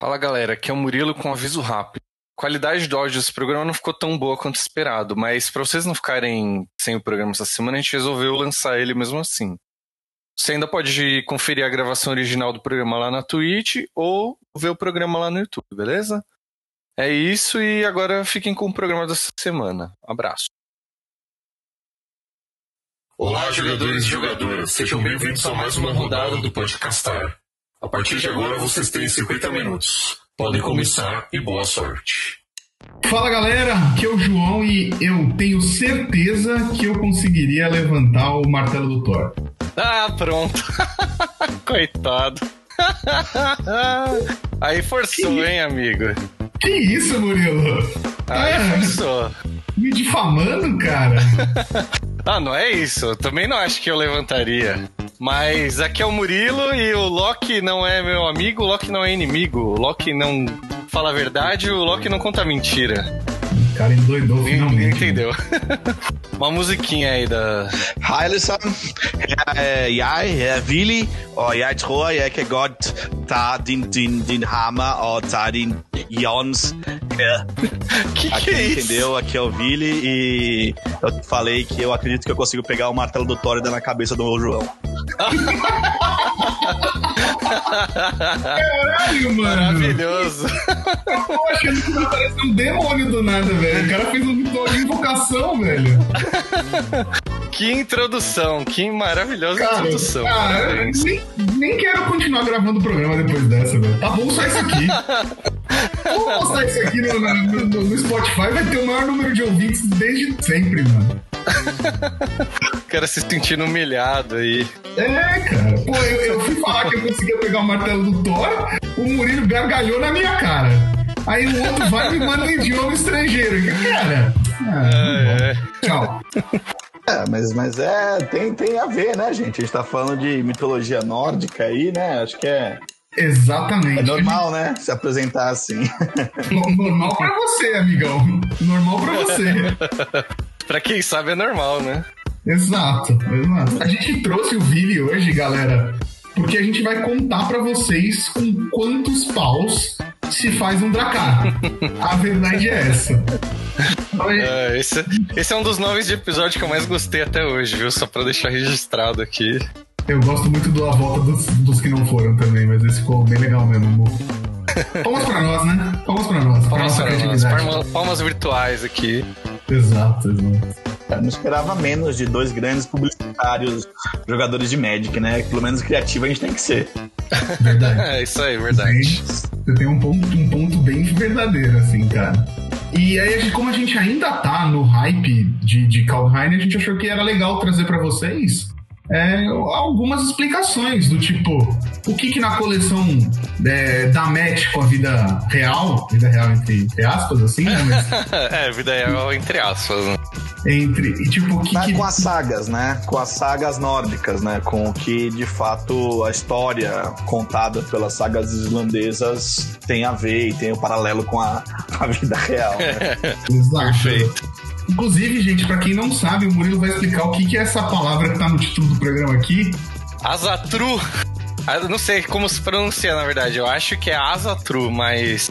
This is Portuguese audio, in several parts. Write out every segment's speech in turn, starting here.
Fala galera, aqui é o Murilo com aviso rápido. Qualidade do áudio desse programa não ficou tão boa quanto esperado, mas para vocês não ficarem sem o programa essa semana, a gente resolveu lançar ele mesmo assim. Você ainda pode conferir a gravação original do programa lá na Twitch ou ver o programa lá no YouTube, beleza? É isso e agora fiquem com o programa dessa semana. Abraço. Olá, jogadores e jogadoras, sejam bem-vindos a mais uma rodada do Podcastar. A partir de agora vocês têm 50 minutos. Podem começar e boa sorte. Fala galera, aqui é o João e eu tenho certeza que eu conseguiria levantar o martelo do Thor. Ah, pronto. Coitado. Aí forçou, Que- hein, amigo? Que isso, Murilo? Aí É, forçou. me difamando, cara? Ah, não é isso. Eu também não acho que eu levantaria. Mas aqui é o Murilo e o Loki não é meu amigo, o Loki não é inimigo. O Loki não fala a verdade, o Loki não conta mentira. O cara endoidou finalmente. entendeu. Uma musiquinha aí da. Er jeg, her er Willy, og jeg tror, jeg kan godt tage din, din, din hammer og tage din Jons. Que que Aqui, é isso? entendeu? Aqui é o Willy e eu falei que eu acredito que eu consigo pegar o martelo do Thor e dar na cabeça do João. Caralho, mano. Maravilhoso. Eu tô achando que parece um demônio do nada, velho. O cara fez um ritual de invocação, velho. Que introdução, que maravilhosa Cara, introdução. cara nem, nem quero continuar gravando o programa depois dessa, velho. Tá bom só isso aqui. Vou postar isso aqui no, no- no- no Spotify, vai ter o maior número de ouvintes desde sempre, mano. O cara se sentindo humilhado aí. É, cara. Pô, eu, eu fui falar que eu conseguia pegar o martelo do Thor, o Murilo gargalhou na minha cara. Aí o outro vai e me manda em idioma estrangeiro. Cara, ah, É, tchau. É, mas, mas é, tem, tem a ver, né, gente? A gente tá falando de mitologia nórdica aí, né? Acho que é, Exatamente. é normal, né? Se apresentar assim. No- Normal pra você, amigão. Normal pra você. pra quem sabe é normal, né? Exato, exato. A gente trouxe o Vili hoje, galera, porque a gente vai contar pra vocês com quantos paus se faz um Dracar. A verdade é essa. É, esse, esse é um dos nomes de episódio que eu mais gostei até hoje, viu? Só pra deixar registrado aqui. Eu gosto muito do A Volta dos, dos que não foram também, mas esse ficou bem legal mesmo. Palmas pra nós, né? Palmas pra nós, pra Palmas, nossa para nós, palmas virtuais aqui. Exato, exato. Eu não esperava menos de dois grandes publicitários jogadores de Magic, né? Pelo menos criativo a gente tem que ser. Verdade. É isso aí, verdade. Você tem um ponto, um ponto bem verdadeiro, assim, cara. E aí, como a gente ainda tá no hype de, de Kaldheim, a gente achou que era legal trazer pra vocês é, algumas explicações do tipo, o que que na coleção é, dá match com a vida real, vida real entre, entre aspas, assim, né? Mas é, vida real entre aspas. né? entre, e tipo, o que Mas que... com as sagas, né? Com as sagas nórdicas, né? Com o que de fato a história contada pelas sagas islandesas tem a ver e tem o paralelo com a, a vida real. Né? Exato. Perfeito. Inclusive, gente, pra quem não sabe, o Murilo vai explicar o que que é essa palavra que tá no título do programa aqui. Azatru. Ah, eu Não sei como se pronuncia, na verdade. Eu acho que é Azatru, mas.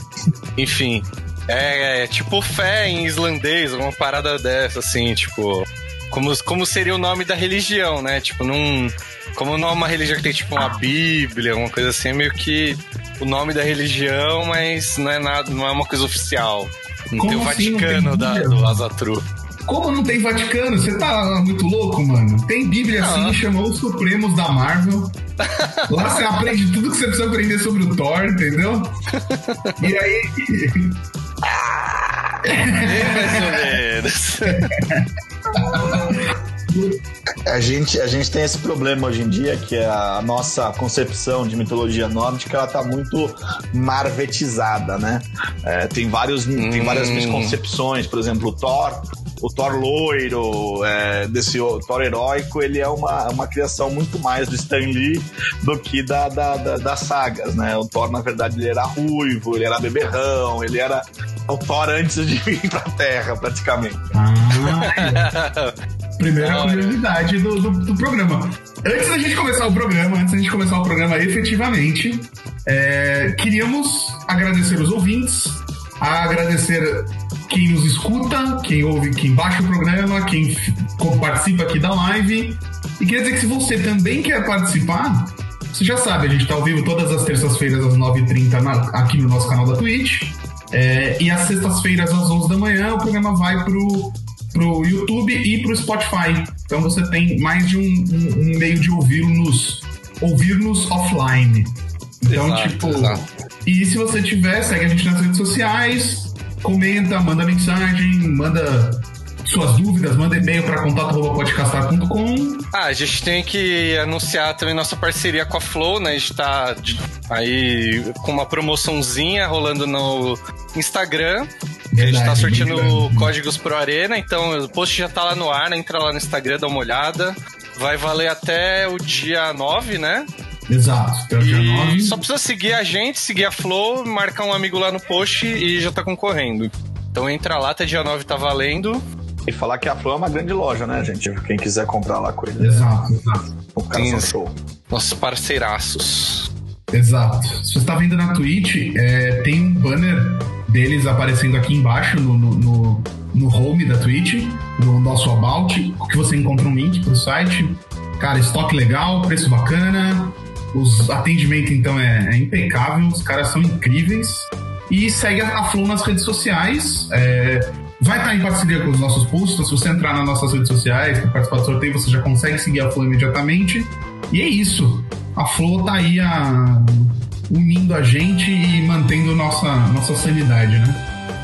Enfim. É, é tipo fé em islandês, uma parada dessa, assim, tipo. Como, como seria o nome da religião, né? Tipo, não. Como não é uma religião que tem tipo uma Bíblia, uma coisa assim, é meio que o nome da religião, mas não é nada, não é uma coisa oficial. Não Como tem o assim Vaticano tem da, do Azatru. Como não tem Vaticano? Você tá muito louco, mano? Tem Bíblia assim, chamou os Supremos da Marvel. Lá você aprende tudo que você precisa aprender sobre o Thor, entendeu? E aí. Mais ou menos. A gente, a gente tem esse problema hoje em dia, que é a nossa concepção de mitologia nórdica, ela tá muito marvetizada, né? É, tem, vários, tem várias Hum. misconcepções, por exemplo, o Thor, o Thor loiro, é, desse o Thor heróico, ele é uma, uma criação muito mais do Stan Lee do que da, da- da- das sagas, né? O Thor, na verdade, ele era ruivo, ele era beberrão, ele era o Thor antes de vir pra Terra, praticamente. Ah, primeira Olha. curiosidade do, do, do programa. Antes da gente começar o programa, antes da gente começar o programa efetivamente, é, queríamos agradecer os ouvintes, agradecer quem nos escuta, quem ouve, quem baixa o programa, quem participa aqui da live. E queria dizer que se você também quer participar, você já sabe, a gente está ao vivo todas as terças-feiras às 9h30 aqui no nosso canal da Twitch. É, e às sextas-feiras às 11 da manhã o programa vai pro, pro YouTube e pro Spotify. Então você tem mais de um, um, um meio de ouvir-nos ouvir-nos offline. Então, exato, tipo. Exato. E se você tiver, segue a gente nas redes sociais, comenta, manda mensagem, manda suas dúvidas, manda e-mail para contato.podcastar.com. Ah, a gente tem que anunciar também nossa parceria com a Flow, né? A gente tá aí com uma promoçãozinha rolando no Instagram. Verdade, a gente tá sortindo verdade. códigos pro Arena, então o post já tá lá no ar, né? Entra lá no Instagram, dá uma olhada. Vai valer até o dia 9, né? Exato, até o dia 9. Só precisa seguir a gente, seguir a Flow, marcar um amigo lá no post e já tá concorrendo. Então entra lá, até dia 9 tá valendo. E falar que a Flow é uma grande loja, né, gente? Quem quiser comprar lá coisa. Exato, exato. O cara Sim, show. Nossos parceiraços. Exato. Se você está vendo na Twitch, é, tem um banner deles aparecendo aqui embaixo no, no, no, no home da Twitch, no nosso About, que você encontra um link pro site. Cara, estoque legal, preço bacana, os atendimento então é, é impecável, os caras são incríveis. E segue a Flow nas redes sociais. É, vai estar em parceria com os nossos posts. Se você entrar nas nossas redes sociais para participar do sorteio, você já consegue seguir a Flow imediatamente. E é isso. A Flow tá aí a, unindo a gente e mantendo nossa, nossa sanidade, né?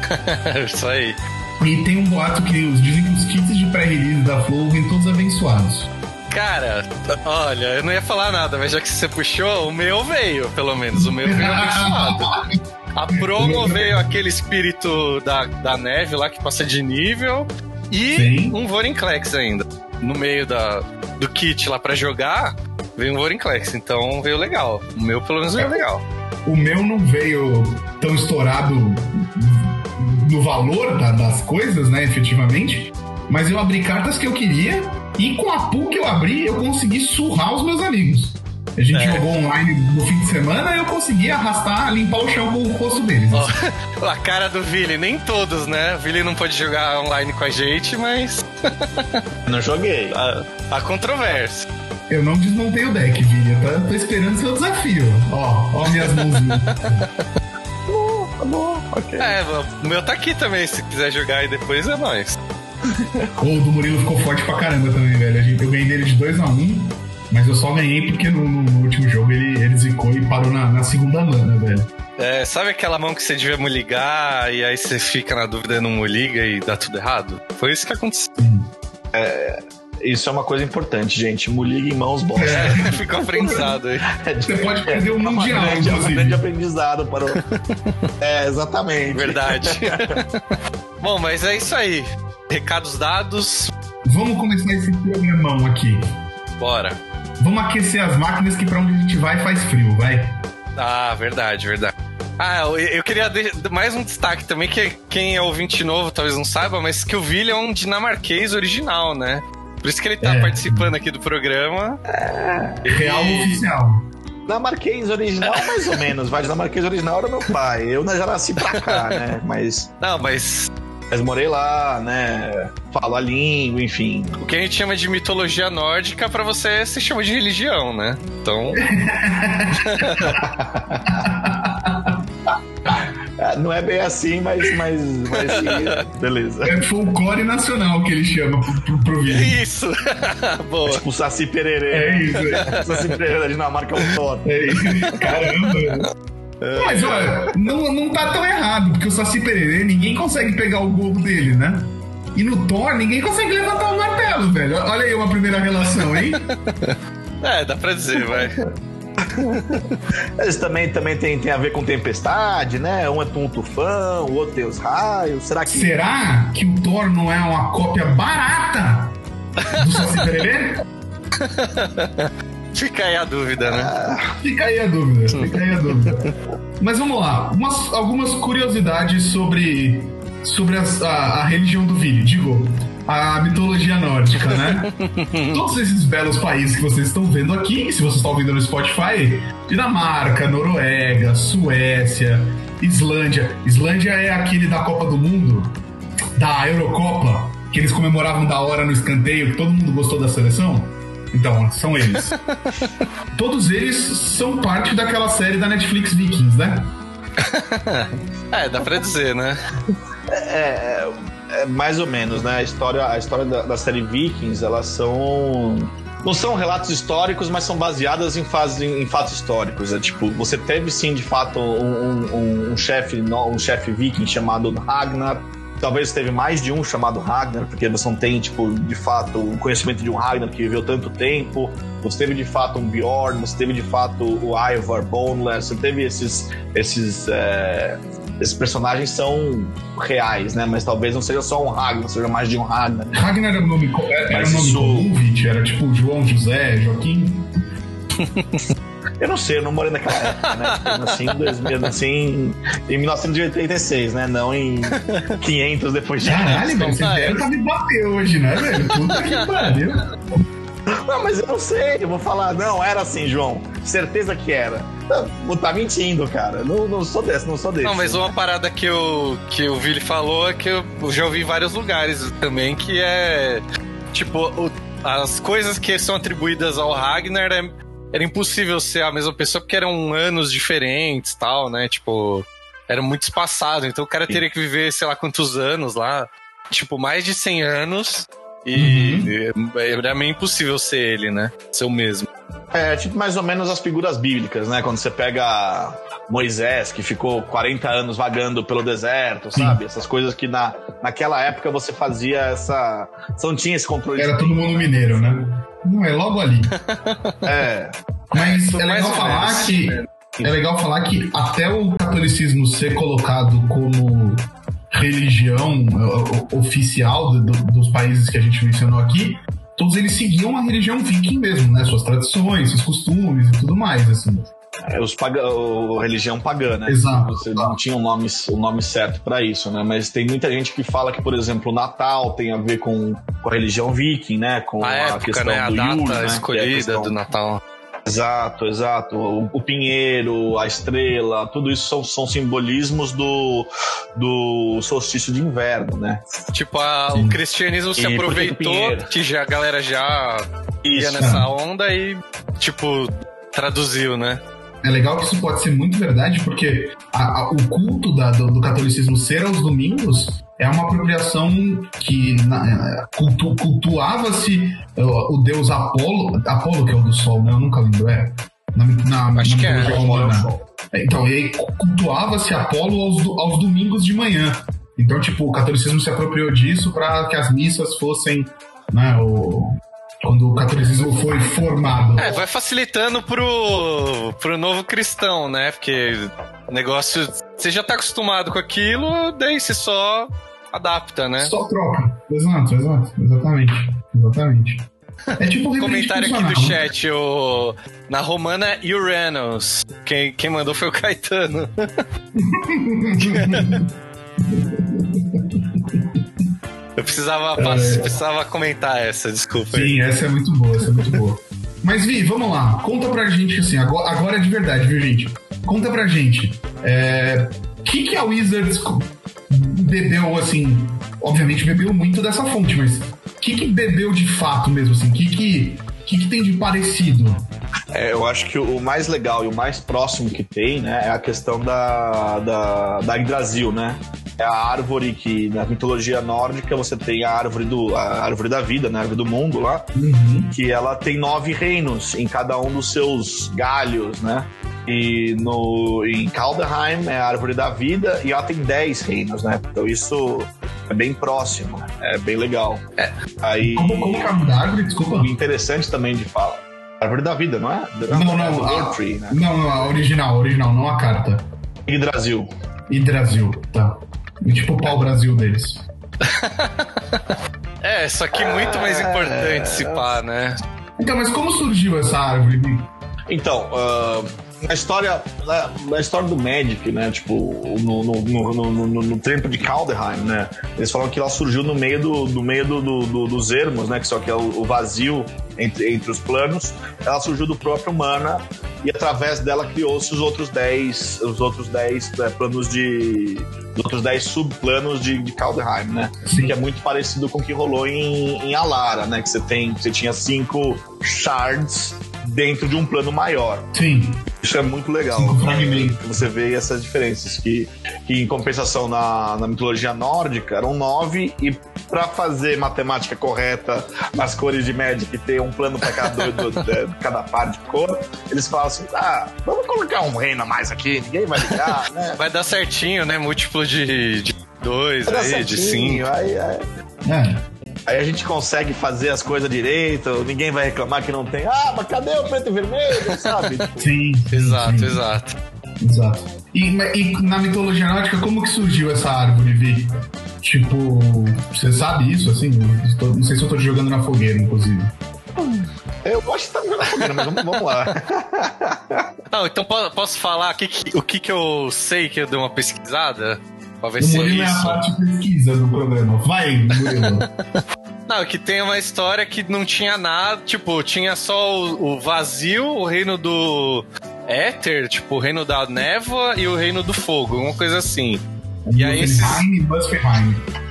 isso aí. E tem um boato que os, dizem que os kits de pré-release da Flow vêm todos abençoados. Cara, olha, eu não ia falar nada, mas já que você puxou, o meu veio, pelo menos. O meu veio abençoado. A promo veio aquele espírito da, da neve lá que passa de nível e Sim. um Vorinclex ainda. No meio da, do kit lá para jogar, veio um Vorinclex. Então veio legal. O meu, pelo menos, veio legal. O meu não veio tão estourado no valor da, das coisas, né, efetivamente. Mas eu abri cartas que eu queria e com a pool que eu abri, eu consegui surrar os meus amigos. A gente é. jogou online no fim de semana e eu consegui arrastar, limpar o chão com o rosto deles. Oh, a cara do Vili, nem todos, né? O Vili não pode jogar online com a gente, mas. não joguei. A, a controvérsia. Eu não desmontei o deck, Vili. Eu tô, tô esperando seu desafio. Ó, ó minhas mãozinhas. tá bom, ok. É, o meu tá aqui também, se quiser jogar aí depois é nóis. o do Murilo ficou forte pra caramba também, velho. Eu ganhei dele de 2x1. Um, mas eu só ganhei porque no, no último jogo ele, ele zicou e parou na, na segunda mana, velho. É, sabe aquela mão que você devia muligar e aí você fica na dúvida e não muliga e dá tudo errado? Foi isso que aconteceu. É, isso é uma coisa importante, gente. Muliga em mãos boas. É, ficou aprendizado aí. É, você pode perder o é, mundial, é um grande, grande aprendizado para o... É, exatamente. Verdade. Bom, mas é isso aí. Recados dados. Vamos começar esse programão aqui. Bora. Vamos aquecer as máquinas que pra onde a gente vai faz frio, vai. Ah, verdade, verdade. Ah, eu queria mais um destaque também, que quem é ouvinte novo talvez não saiba, mas que o Vili é um dinamarquês original, né? Por isso que ele tá é. participando aqui do programa. É. Real oficial. Dinamarquês original, mais ou menos. Vai, dinamarquês original era meu pai. Eu já nasci pra cá, né? Mas. Não, mas mas morei lá, né? Falo a língua, enfim. O que a gente chama de mitologia nórdica, para você se chama de religião, né? Então. É, não é bem assim, mas, mas, mas sim, beleza. É folclore nacional que ele chama pro, pro vídeo. Isso! Boa. É tipo o Saci Pererê. É isso. É. Saci Pererê da Dinamarca é um Thor. É isso. Caramba! Mas olha, não, não tá tão errado, porque o Saci Pererê ninguém consegue pegar o gorro dele, né? E no Thor ninguém consegue levantar o martelo, velho. Olha aí uma primeira relação, hein? é, dá pra dizer, vai. Eles também, também tem, tem a ver com tempestade, né? Um é um tufão, o outro tem os raios. Será que. Será que o Thor não é uma cópia barata do Saci? Fica aí a dúvida, né? fica aí a dúvida, fica aí a dúvida. Mas vamos lá, Umas, algumas curiosidades sobre, sobre a, a, a religião do Vili. Digo, a mitologia nórdica, né? Todos esses belos países que vocês estão vendo aqui, se vocês estão vendo no Spotify, Dinamarca, Noruega, Suécia, Islândia. Islândia é aquele da Copa do Mundo, da Eurocopa, que eles comemoravam da hora no escanteio, que todo mundo gostou da seleção? Então, são eles. Todos eles são parte daquela série da Netflix Vikings, né? é, dá pra dizer, né? É, é, mais ou menos, né? A história, a história da, da, série Vikings, elas são. Não são relatos históricos, mas são baseadas em, faz, em, em fatos históricos. É tipo, você teve sim, de fato, um, um, um chefe um chefe viking chamado Ragnar, Talvez teve mais de um chamado Ragnar, porque você não tem, tipo, de fato, o conhecimento de um Ragnar que viveu tanto tempo. Você teve de fato um Bjorn, você teve de fato o Ivar Boneless, você teve esses. esses é, esses personagens são reais, né? Mas talvez não seja só um Ragnar, seja mais de um Ragnar. Ragnar era um nome, era, era um nome isso... Era tipo João José, Joaquim? Eu não sei, eu não morei naquela época, né? Assim, dois, assim em 1986, né? Não em 500 depois de Caralho, velho, você deve tá me bater hoje, né, velho? Puta que pariu. Não, mas eu não sei, eu vou falar, não, era assim, João. Certeza que era. Não, tá mentindo, cara. Não, não sou desse, não sou desse. Não, mas uma parada que, eu, que o Vili falou é que eu já ouvi em vários lugares também, que é. Tipo, o, as coisas que são atribuídas ao Ragnar é era impossível ser a mesma pessoa porque eram anos diferentes tal, né? Tipo, era muito espaçado. Então o cara teria que viver, sei lá quantos anos lá. Tipo, mais de 100 anos. E uhum. era meio impossível ser ele, né? Ser o mesmo. É, tipo mais ou menos as figuras bíblicas, né? Quando você pega Moisés, que ficou 40 anos vagando pelo deserto, sabe? Sim. Essas coisas que na, naquela época você fazia essa. Você não tinha esse controle. Era todo mundo mineiro, né? Não, é logo ali. é. Mas é legal falar que. É legal falar que até o catolicismo ser colocado como religião oficial do, dos países que a gente mencionou aqui, todos eles seguiam a religião viking mesmo, né? Suas tradições, seus costumes e tudo mais, assim. É, os paga a religião pagã, né? Exato. Você não tinha o um nome, um nome certo para isso, né? Mas tem muita gente que fala que, por exemplo, o Natal tem a ver com, com a religião viking, né? Com a, a época, questão né? A do data Yule, né? escolhida é questão... do Natal. Exato, exato. O, o, pinheiro, a estrela, tudo isso são, são simbolismos do, do solstício de inverno, né? Tipo, a, o cristianismo se e aproveitou que, já, a galera já isso. ia nessa onda e, tipo, traduziu, né? é legal que isso pode ser muito verdade, porque a, a, o culto da, do, do, catolicismo ser aos domingos é uma apropriação que é, cultu, cultuava-se o, o, deus Apolo, Apolo que é o do sol, né? Eu nunca lembro, é. Na, na, Acho na que é. Romana. É, então, e cultuava-se Apolo aos, aos domingos de manhã. Então, tipo, o catolicismo se apropriou disso para que as missas fossem né, o, quando o catolicismo foi formado. É, vai facilitando pro, pro novo cristão, né? Porque o negócio, você já tá acostumado com aquilo, daí você só adapta, né? Só troca. Exato, exato. Exatamente. Exatamente. É tipo Comentário aqui do chat, o... na romana Uranus. Quem, quem mandou foi o Caetano. Eu precisava, é... precisava comentar essa, desculpa. Sim, essa é muito boa, essa é muito boa. Mas, Vi, vamos lá. Conta pra gente, assim, agora, agora é de verdade, viu, gente? Conta pra gente. O é, que, que a Wizards bebeu, assim... Obviamente bebeu muito dessa fonte, mas o que, que bebeu de fato mesmo, assim? O que, que, que, que tem de parecido? É, eu acho que o mais legal e o mais próximo que tem, né, é a questão da, da, da Yggdrasil, né? É a árvore que na mitologia nórdica você tem a árvore do a árvore da vida, né? a árvore do mundo lá, uhum. que ela tem nove reinos em cada um dos seus galhos, né? E no em Kaldheim é a árvore da vida e ela tem dez reinos, né? Então isso é bem próximo, é bem legal. É. Aí como, como que é a árvore? Desculpa. Interessante também de falar. Árvore da vida, não é? Não, não, não, a, tree, né? não, não, a original, a original, não a carta. Hidrasil. Hidrasil, tá. E tipo o pau-brasil deles. é, só que muito mais importante se pá, né? Então, mas como surgiu essa árvore? Então, uh, na história, na, na, história do Magic, né? Tipo, no, no, no, no, no tempo de Kaldheim, né? Eles falam que ela surgiu no meio do, do meio do, do, dos ermos, né? Que só que é o, o vazio entre, entre os planos. Ela surgiu do próprio Mana e através dela criou-se os outros 10 os outros 10 é, planos de os outros 10 subplanos de, de Kaldheim, né? Sim. Que é muito parecido com o que rolou em, em Alara, né? Que você tem, você tinha cinco shards dentro de um plano maior. Sim. Isso é muito legal. Cinco fragmentos. Você vê essas diferenças. Que, que em compensação na, na mitologia nórdica eram nove e para fazer matemática correta nas cores de Magic e ter um plano para cada, cada par de cor, eles falam assim: ah, vamos colocar um reino a mais aqui, ninguém vai ligar, né? Vai dar certinho, né? Múltiplo de, de dois aí, de cinco. Aí, aí. É. Aí a gente consegue fazer as coisas direito, ninguém vai reclamar que não tem. Ah, mas cadê o preto e vermelho, sabe? sim. Exato, sim. exato. Exato. E, e, na mitologia nórdica, como que surgiu essa árvore, Vi? Tipo, você sabe isso, assim? Não sei se eu tô jogando na fogueira, inclusive. Eu gosto de estar jogando na fogueira, mas vamos, vamos lá. Não, então posso falar que, o que, que eu sei que eu dei uma pesquisada? Pra ver o se é isso. é a parte de pesquisa do programa. Vai, Murilo. Não, que tem uma história que não tinha nada, tipo, tinha só o, o vazio, o reino do éter, tipo, o reino da névoa e o reino do fogo, uma coisa assim. E aí esses...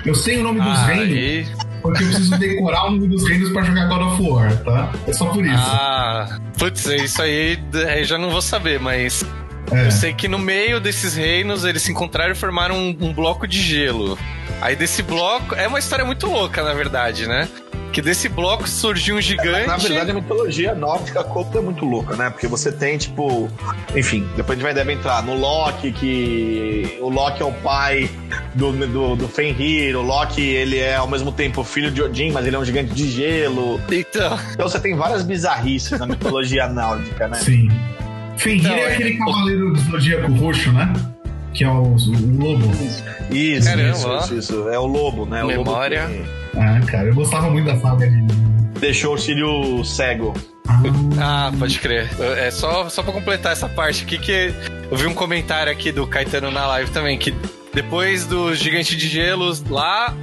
Eu sei o nome dos ah, reinos. E... Porque eu preciso decorar o nome dos reinos pra jogar God of War, tá? É só por isso. Ah, putz, isso aí eu já não vou saber, mas é. Eu sei que no meio desses reinos eles se encontraram e formaram um, um, bloco de gelo. Aí desse bloco. É uma história muito louca, na verdade, né? Que desse bloco surgiu um gigante. Na verdade, a mitologia nórdica Copa é muito louca, né? Porque você tem, tipo. Enfim, depois a gente vai deve entrar no Loki, que. O Loki é o pai do, do, do Fenrir. O Loki, ele é ao mesmo tempo filho de Odin, mas ele é um gigante de gelo. Então. Então você tem várias bizarrices na mitologia nórdica, né? Sim. Fenrir então, é aquele cavaleiro do zodíaco roxo, né? Que é o, o lobo. Isso, Caramba, isso, isso, isso, É o lobo, né? Memória. Que... Ah, cara, eu gostava muito da saga dele. Deixou o Círio cego. Ah, pode crer. É só, só pra completar essa parte aqui que eu vi um comentário aqui do Caetano na live também, que depois do gigante de gelo lá,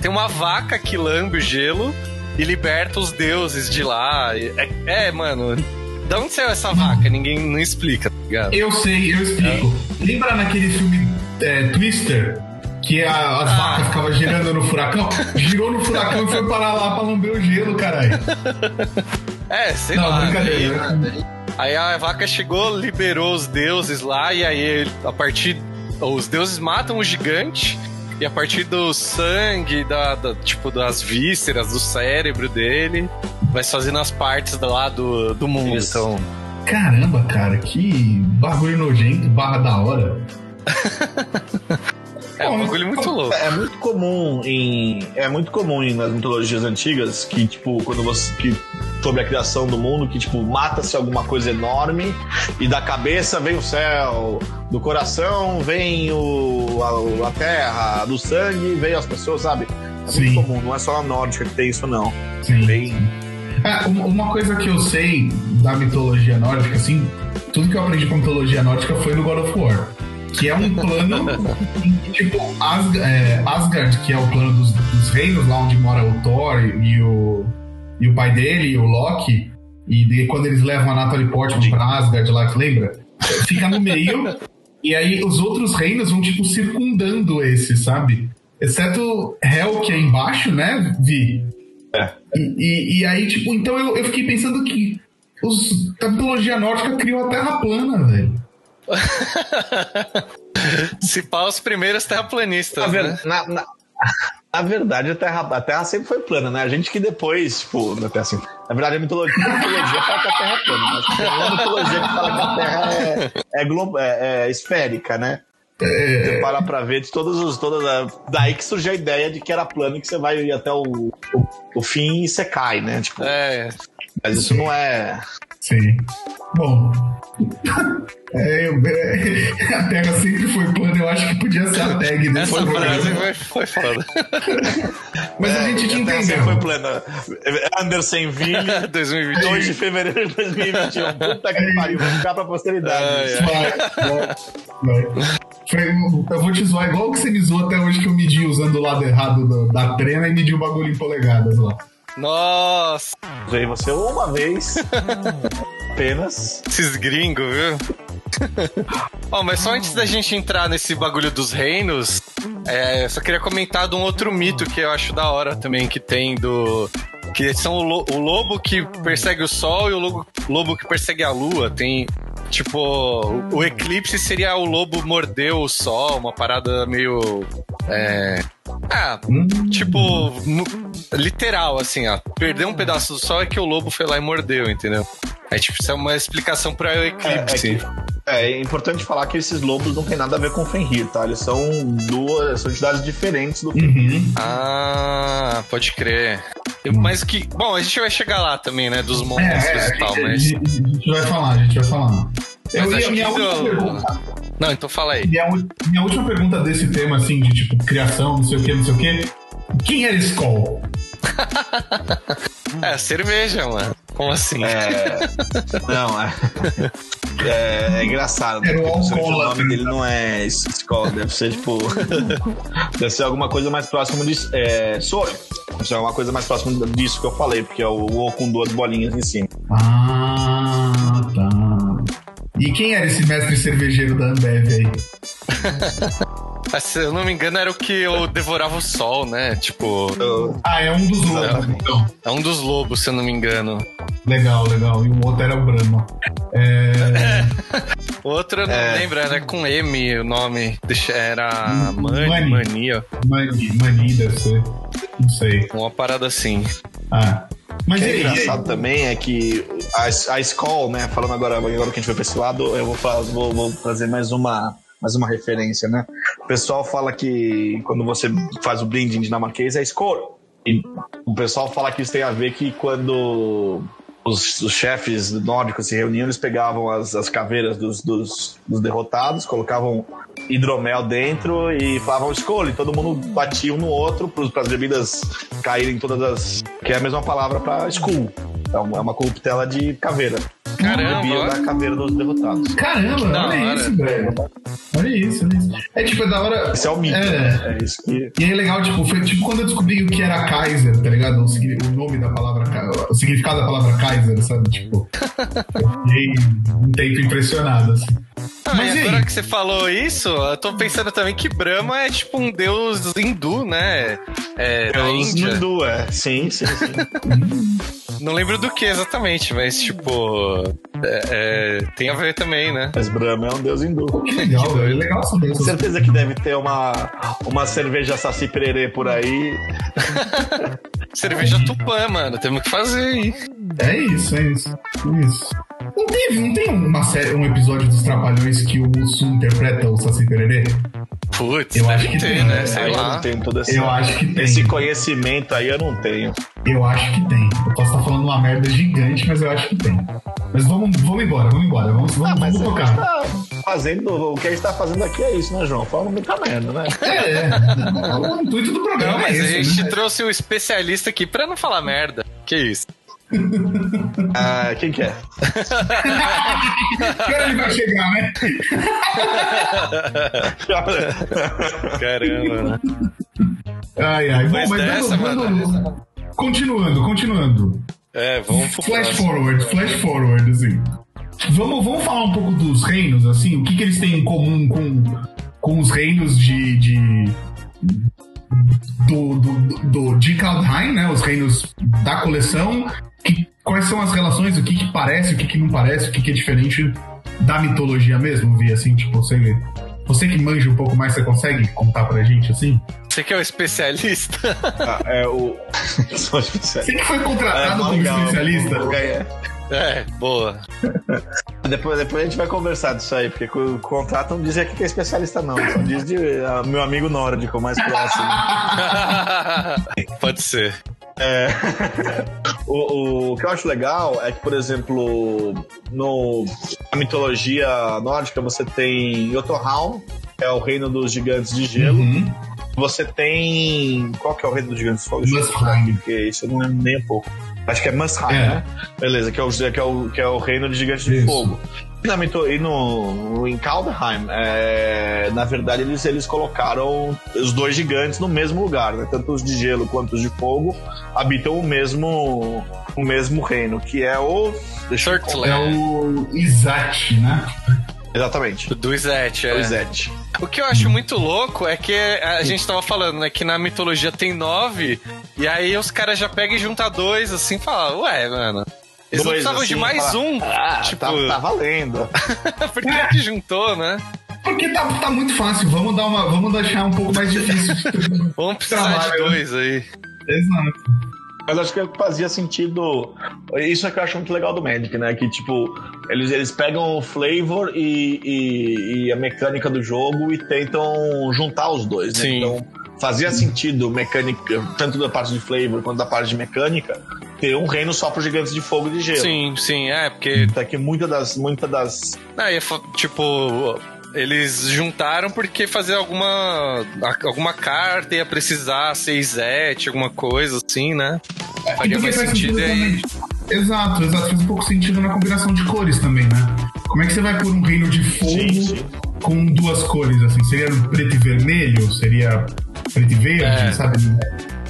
tem uma vaca que lambe o gelo e liberta os deuses de lá. É, é mano, de onde saiu essa vaca? Ninguém não explica, tá ligado? Eu sei, eu explico. É. Lembra naquele filme é, Twister? Que a, as ah. vacas ficavam girando no furacão? Girou no furacão e foi parar lá pra lamber o gelo, caralho. É, sei não, lá. Brincadeira. Né? Aí a vaca chegou, liberou os deuses lá, e aí a partir. Os deuses matam o gigante. E a partir do sangue, da, da, tipo, das vísceras, do cérebro dele, vai fazendo as partes lá do, do mundo. Isso. Então. Caramba, cara, que bagulho nojento, barra da hora. É um bagulho muito louco. É muito comum em. É muito comum em, nas mitologias antigas que, tipo, quando você. Que, sobre a criação do mundo, que, tipo, mata-se alguma coisa enorme e da cabeça vem o céu, do coração vem o, a, a terra, do sangue vem as pessoas, sabe? É Sim. muito comum, não é só na nórdica que tem isso, não. Sim. Bem, é, uma coisa que eu sei da mitologia nórdica, assim, tudo que eu aprendi com mitologia nórdica foi no God of War. Que é um plano, tipo, Asgard, é, Asgard, que é o plano dos, dos, reinos, lá onde mora o Thor e o, e o pai dele, o Loki. E de, quando eles levam a Natalie Portman pra Asgard lá, que lembra? Fica no meio. e aí os outros reinos vão, tipo, circundando esse, sabe? Exceto Hel, que é embaixo, né, Vi? É. E, e, aí, tipo, então eu, eu fiquei pensando que os, a mitologia nórdica criou a Terra plana, velho. Se pá, os primeiros terraplanistas. Na, né? na, na, na, verdade, a terra, a terra sempre foi plana, né? A gente que depois, tipo, assim, na verdade, a mitologia, a mitologia fala que a Terra é plana, mas tem uma mitologia que fala que a Terra é, é, globo, é, é esférica, né? É... Você para pra ver de todos os. Todas. Daí que surgiu a ideia de que era plano e que você vai ir até o, o, o fim e você cai, né? Tipo, é. Mas isso não é. Sim. Bom. É, é, a Terra sempre foi plana, eu acho que podia ser a tag desse Essa programa. frase foi, foi foda. Mas a gente te Até assim entendeu. foi plena. Anderson Ville, 2020. 2 de fevereiro de 2021. Puta que pariu, vai ficar pra posteridade. Isso. Vai, vai, vai. Foi- eu vou te zoar igual que você me zoou até hoje que eu medi usando o lado errado do- da trena e medi o bagulho em polegadas lá. Nossa, Usei você uma vez. Apenas. esses gringos, viu? Ó, mas só antes da gente entrar nesse bagulho dos reinos, é, eu só queria comentar de um outro mito que eu acho da hora também, que tem do. Que são o, lo- o lobo que persegue o sol e o lobo, lobo que persegue a lua. Tem. Tipo, o, o eclipse seria o lobo mordeu o sol, uma parada meio. É. Ah, tipo, literal, assim, ó. Perder um pedaço do sol é que o lobo foi lá e mordeu, entendeu? É tipo, isso é uma explicação pra o É, é, eclipse. que- é importante falar que esses lobos não tem nada a ver com Fenrir, tá? Eles são duas são entidades diferentes do Uhum. Ah, pode crer. Eu- Mas que. Bom, a gente vai chegar lá também, né? Dos É, monstros é, e tal, a, mas. a gente vai falar, a gente vai falar. Eu, Mas ia- acho minha, que última do- pergunta, Não, então fala aí. minha, minha última pergunta desse tema, assim, de tipo, criação, não sei o que, não sei o que. Quem era Skoll? É, cerveja, mano. Como assim? É. Não, é. É, é engraçado. Era o Porque o nome dele não é escola, deve ser tipo. deve ser alguma coisa mais próxima de. É, Soro. Deve ser alguma coisa mais próxima disso que eu falei, porque é o O com duas bolinhas em cima. Ah. E quem era esse mestre cervejeiro da Ambev aí? Se eu não me engano, era o que eu devorava o sol, né? Tipo, Eu- Ah, é um dos lobos, Exatamente. então. é um dos lobos, se eu não me engano. Legal, legal. E o outro era o Brahma. É... O outro eu não É. lembro, era com M o nome. Deixa- Era Hum, Mani, Mani. Mania. Mani, Mani deve ser. Não sei. Uma parada assim. Ah. Mas O que é engraçado também é que a, a Skoll, né? Falando agora, agora que a gente foi pra esse lado, eu vou, vou, vou trazer mais uma, mais uma referência, né? O pessoal fala que quando você faz o brinding dinamarquês é Skoll. E o pessoal fala que isso tem a ver que quando os, os chefes nórdicos se reuniam, eles pegavam as, as caveiras dos, dos, dos derrotados, colocavam hidromel dentro e falavam escolhe. Todo mundo batia um no outro para as bebidas caírem todas as. que é a mesma palavra para school. Então é uma corruptela de caveira. Caramba, Bebiam ó. da caveira dos derrotados. Caramba, Da olha hora. isso, velho. Olha isso, olha isso. É tipo, é da hora. Esse é o mito, É. né? É isso que. E aí é legal, tipo, foi tipo quando eu descobri o que era Kaiser, tá ligado? O, signi- o nome da palavra, o significado da palavra Kaiser, sabe? Tipo, eu fiquei um tempo impressionado, assim. Ah, Mas e aí? agora que você falou isso, eu tô pensando também que Brahma é tipo um deus hindu, né? É, Índia. hindu, é. Sim, sim, sim. Não lembro do que exatamente, mas tipo. é, é, tem a ver também, né? Mas Brahma é um deus hindu. Que legal, velho. É legal saber Com certeza que deve ter uma, uma cerveja saci pererê por aí. Cerveja Tupã, mano. Temos que fazer aí. É isso, é isso. É isso. Não teve, não tem uma série, um episódio dos Trapalhões que o Mussu interpreta o Saci Pererê? Putz, Eu acho que ter, tem, né? Sei eu lá. não tenho todo esse, Eu acho que tem. esse conhecimento aí, eu não tenho. Eu acho que tem. Eu posso estar falando uma merda gigante, mas eu acho que tem. Mas vamos, vamos embora, vamos embora. Vamos, vamos, Ah, mas vamos a tocar. tá fazendo, o que a gente tá fazendo aqui é isso, né, João? Fala muita merda, né? É, é. O intuito do programa Não, mas é a esse, gente né? trouxe o especialista aqui pra não falar merda. Que isso? Ah, quem que é? Ele vai chegar, né? Caramba, né? Ai, ai. Bom, Depois mas dessa, dando- dando- Continuando, continuando. É, vamos Flash forward, flash forward, assim. Vamos, vamos falar um pouco dos reinos, assim, o que, que eles têm em comum com, com os reinos de. de do, do, do, de Kaldheim, né? Os reinos da coleção. Que, quais são as relações, o que, que parece, o que, que não parece, o que, que é diferente da mitologia mesmo, Vi, assim, tipo, você. Você que manja um pouco mais, você consegue contar pra gente, assim? Você que é o especialista? Ah, é o. Sou especialista. Você que foi contratado como legal. especialista. É. É, boa. Depois, depois a gente vai conversar disso aí, porque o contrato não diz aqui que é especialista, não. Só diz de ah, meu amigo nórdico mais próximo. Pode ser. É. O, o que eu acho legal é que, por exemplo, no, na mitologia nórdica você tem Jotunheim, que é o reino dos gigantes de gelo. Uhum. Você tem. Qual que é o reino dos gigantes de fogo? Muspelheim. Porque isso eu não lembro nem um pouco. Acho que é Muspelheim, É. né? Beleza, que é o, que é o, que é o reino de gigantes de fogo. E, na mito- e no, em Kaldheim, é, na verdade, eles, eles colocaram os dois gigantes no mesmo lugar, né? Tanto os de gelo quanto os de fogo habitam o mesmo, o mesmo reino, que é o. Deixa eu É o Izat, né? Exatamente. Do Izete, É. é. O Zed. O que eu acho muito louco é que a gente tava falando, né? Que na mitologia tem nove, e aí os caras já pegam e juntam dois, assim, e falam, ué, mano. Eles não Dois, precisavam assim, de mais fala, um. Ah, tipo, tá, tá valendo. por que que juntou, né? Porque tá, tá muito fácil. Vamos dar uma. Vamos deixar um pouco mais difícil. Vamos precisar de Trabalho, né? dois aí. Exato. Mas acho que fazia sentido. Isso é que eu acho muito legal do Magic, né? Que, tipo, eles, eles pegam o flavor e, e, e a mecânica do jogo e tentam juntar os dois, né? Sim. Então, fazia sentido mecânica, tanto da parte de flavor quanto da parte de mecânica, ter um reino só para gigantes de fogo e de gelo. Sim, sim, é, porque. Até que muitas das, muita das. Ah, fa- tipo. Eles juntaram porque fazer alguma alguma carta ia precisar ser Izete, alguma coisa assim, né? Faria mais sentido aí. também. Exato, exato. Faz um pouco sentido na combinação de cores também, né? Como é que você vai pôr um reino de fogo Sim, sim. com duas cores, assim? Seria preto e vermelho? Seria preto e verde, É. sabe?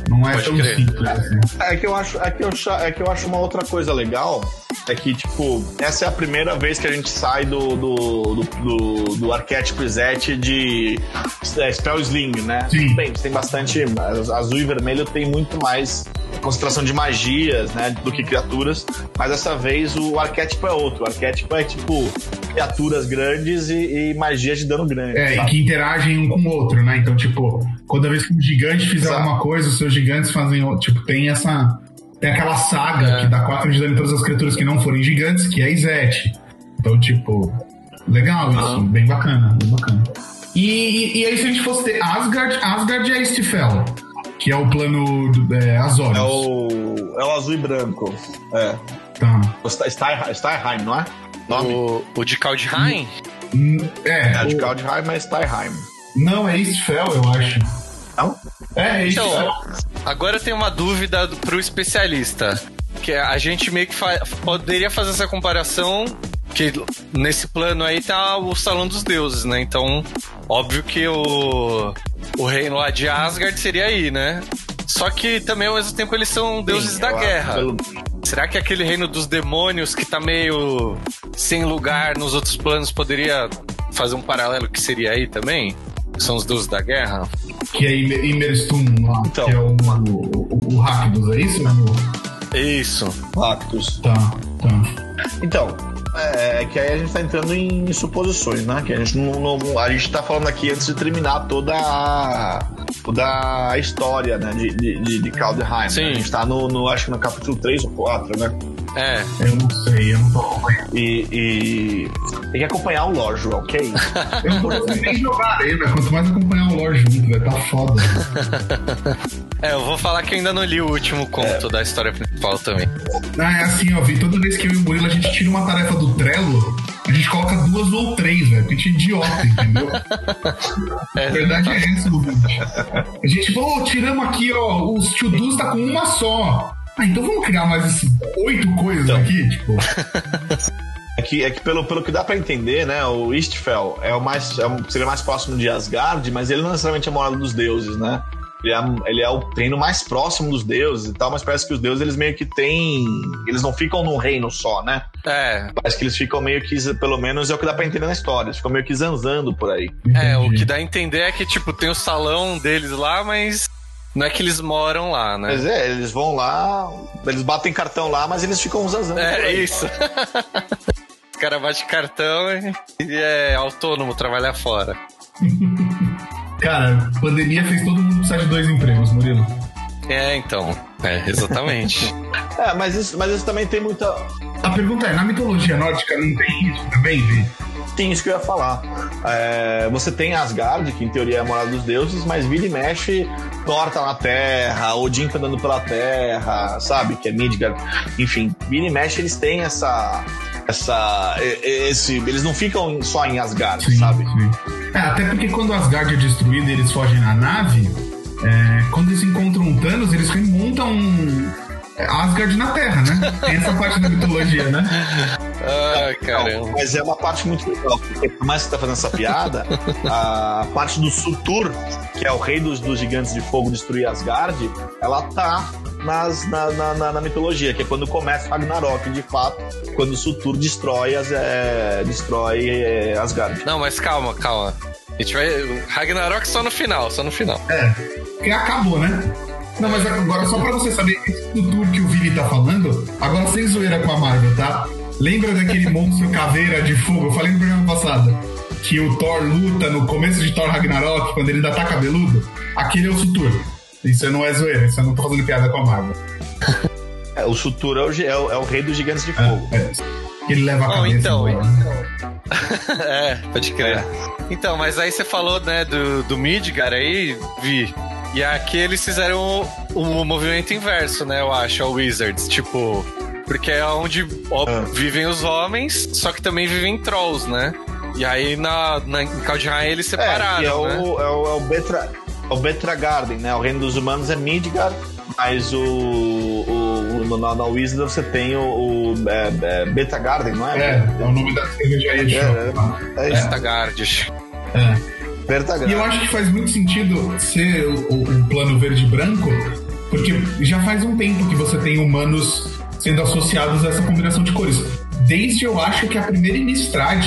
Não é Pode tão crer. simples assim. É que eu acho, é que eu, é que eu acho uma outra coisa legal. É que, tipo, essa é a primeira vez que a gente sai do, do, do, do, do arquétipo Zet de é, Spell Sling, né? Sim. Bem, tem bastante. Azul e vermelho tem muito mais concentração de magias, né? Do que criaturas. Mas dessa vez o arquétipo é outro. O arquétipo é, tipo, criaturas grandes e, e magias de dano grande. É, e sabe? que interagem um com o outro, né? Então, tipo, toda vez que um gigante fizer Exato. alguma coisa, os seus gigantes fazem. Tipo, tem essa. Tem aquela saga É. que dá 4 de dano em todas as criaturas que não forem gigantes, que é Izete. Então, tipo, legal isso, bem bacana, bem bacana. E, e, e aí, se a gente fosse ter Asgard, Asgard é Stifel, que é o plano do, é, Azorius. É o, é o azul e branco. É. Tá. O Starheim, não é? Nome? O, o de Kaldheim? Hum, É, É, de o- Kaldheim é Starheim. não, é Stifel, eu acho. Não? É, é Então. Agora eu tenho uma dúvida do- pro especialista. Que a gente meio que fa- poderia fazer essa comparação. Que nesse plano aí tá o Salão dos Deuses, né? Então, óbvio que o, o reino lá de Asgard seria aí, né? Só que também ao mesmo tempo eles são deuses Sim, da guerra. pelo- Será que aquele reino dos demônios que tá meio sem lugar nos outros planos poderia fazer um paralelo que seria aí também? São os deuses da guerra? Que é Imer- Imerstum lá, Então. que é o, o, o, o Rakdos, é isso? Isso. Lactus. Tá, tá. Então, é que aí a gente tá entrando em suposições, né? Que a gente não, não- a gente tá falando aqui antes de terminar toda a, toda a história, né? De, de, de, de Kaldheim. né? Sim. A gente tá no, no, acho que no capítulo 3 ou 4, né? É. Eu não sei, eu não tô acompanhando. E, e tem que acompanhar o lore, João, que é isso. Eu não tô conseguindo nem jogar arena, quanto mais acompanhar o lore junto, vai tá foda. É, eu vou falar que eu ainda não li o último conto da história principal também. Ah, é assim, ó, Vi, toda vez que eu e o Murilo a gente tira uma tarefa do Trello, a gente coloca duas ou três, velho, porque a gente é idiota, entendeu? É, A verdade é essa, ouvinte. A gente, pô, tiramos aqui, ó, os to-dos tá com uma só. Ah, então vamos criar mais esses oito coisas Então. aqui, tipo. É que, é que pelo, pelo que dá pra entender, né? O Istfel é o mais, é o- seria mais próximo de Asgard, mas ele não necessariamente é morada dos deuses, né? Ele é, ele é o reino mais próximo dos deuses e tal, mas parece que os deuses eles meio que têm. Eles não ficam num reino só, né? é, Parece que eles ficam meio que, pelo menos é o que dá pra entender na história, eles ficam meio que zanzando por aí. é, o que dá a entender é que, tipo, tem o salão deles lá, mas não é que eles moram lá, né? Mas é, eles vão lá, eles batem cartão lá, mas eles ficam zanzando. É, aí. isso. Os caras batem cartão e e é autônomo trabalhar fora. Cara, pandemia fez todo mundo precisar de dois empregos, Murilo. É, então. É, exatamente. É, mas isso, mas isso também tem muita. A pergunta é, na mitologia nórdica não tem isso também, Vi? Sim, isso que eu ia falar. É, você tem Asgard, que em teoria é a morada dos deuses, mas vira e mexe, torta na terra, Odin tá andando pela terra, sabe? Que é Midgard. Enfim, vira e mexe, eles têm essa. Essa esse, eles não ficam só em Asgard, sim, sabe? Sim. É, até porque quando Asgard é destruído e eles fogem na nave, é, quando eles encontram Thanos, eles remontam Asgard na Terra, né? Tem essa parte da mitologia, né? Ah, caramba. mas é uma parte muito legal, porque por mais que você tá fazendo essa piada, a parte do Surtur, que é o rei dos, dos gigantes de fogo destruir Asgard, ela tá nas, na, na, na, mitologia, que é quando começa Ragnarok, de fato, quando o Surtur destrói, as, é, destrói é, Asgard. Não, mas calma, calma. A gente vai. Ragnarok só no final, só no final. É, porque acabou, né? Não, mas agora só pra você saber esse futuro que o Vini tá falando, agora sem zoeira com a Marvel, tá? Lembra daquele monstro caveira de fogo? Eu falei no programa passado. Que o Thor luta no começo de Thor Ragnarok, quando ele ainda tá cabeludo. Aquele é o Sutur. Isso não é zoeira, isso eu não tô fazendo piada com a Marvel. É, o Sutur é o, é, o, é o, rei dos gigantes de fogo. É, é. Ele leva a cabeça. Então, então. é, pode crer. É. Então, mas aí você falou, né, do, do Midgar aí, Vi. E aqui eles fizeram o, o movimento inverso, né, eu acho, ao Wizards. Tipo, porque é onde ó, ah. vivem os homens, só que também vivem trolls, né? E aí na, na, em Kaldheim eles separaram. É, é, né? o, é, o, é o Betra. É o Betragarden, né? O reino dos humanos é Midgard, mas o, o, o na, na Wizard você tem o, o é, é Betagarden, não é? É, é o nome da cervejaria é, é, é, é Betagardes. É. E eu acho que faz muito sentido ser o, o, o plano verde-branco, porque já faz um tempo que você tem humanos sendo associados a essa combinação de cores. Desde eu acho que a primeira Innistrad,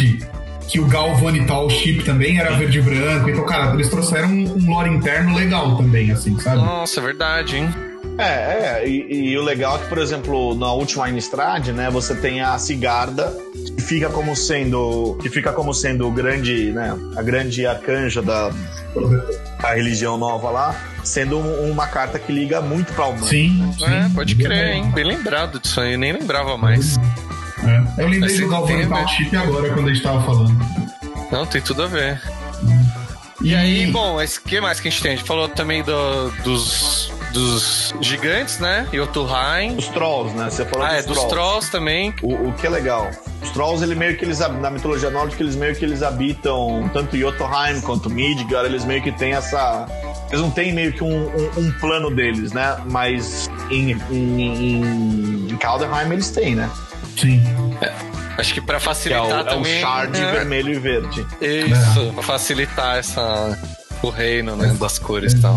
que o Galvanital Chip também era verde e branco. Então, cara, eles trouxeram um, lore interno legal também, assim, sabe? Nossa, é verdade, hein? É, é, e, e, o legal é que, por exemplo, na última Innistrad, né, você tem a Cigarda, que fica como sendo, que fica como sendo o grande, né, a grande arcanja da a religião nova lá, sendo uma carta que liga muito pra humano. Sim, sim. É, pode crer, hein? Bem lembrado disso aí, nem lembrava mais. É. Eu lembrei do Galvão Chip agora quando a gente tava falando. Não, tem tudo a ver. E, e aí, bom, o que mais que a gente tem? A gente falou também do, dos dos gigantes, né? Jotunheim. Os trolls, né? Você falou ah, dos é, trolls. dos trolls também. O, o, que é legal. Os trolls, ele meio que eles, na mitologia nórdica, eles meio que eles habitam tanto Jotunheim quanto Midgard, eles meio que têm essa... Eles não têm meio que um, um, um plano deles, né? Mas em, em, em, Kaldheim eles têm, né? Sim. É. Acho que para facilitar que é o, também. É o shard é... vermelho e verde. Isso, é. pra facilitar essa, o reino, né? Das cores e tal.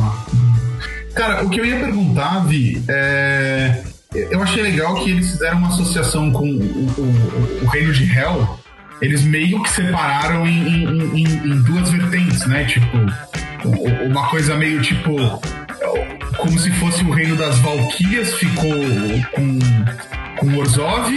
Cara, o que eu ia perguntar, Vi, é... eu achei legal que eles fizeram uma associação com o, o, o reino de Hell. Eles meio que separaram em, em, em, em duas vertentes, né? Tipo, uma coisa meio tipo como se fosse o reino das Valkyrias ficou com com Orzhov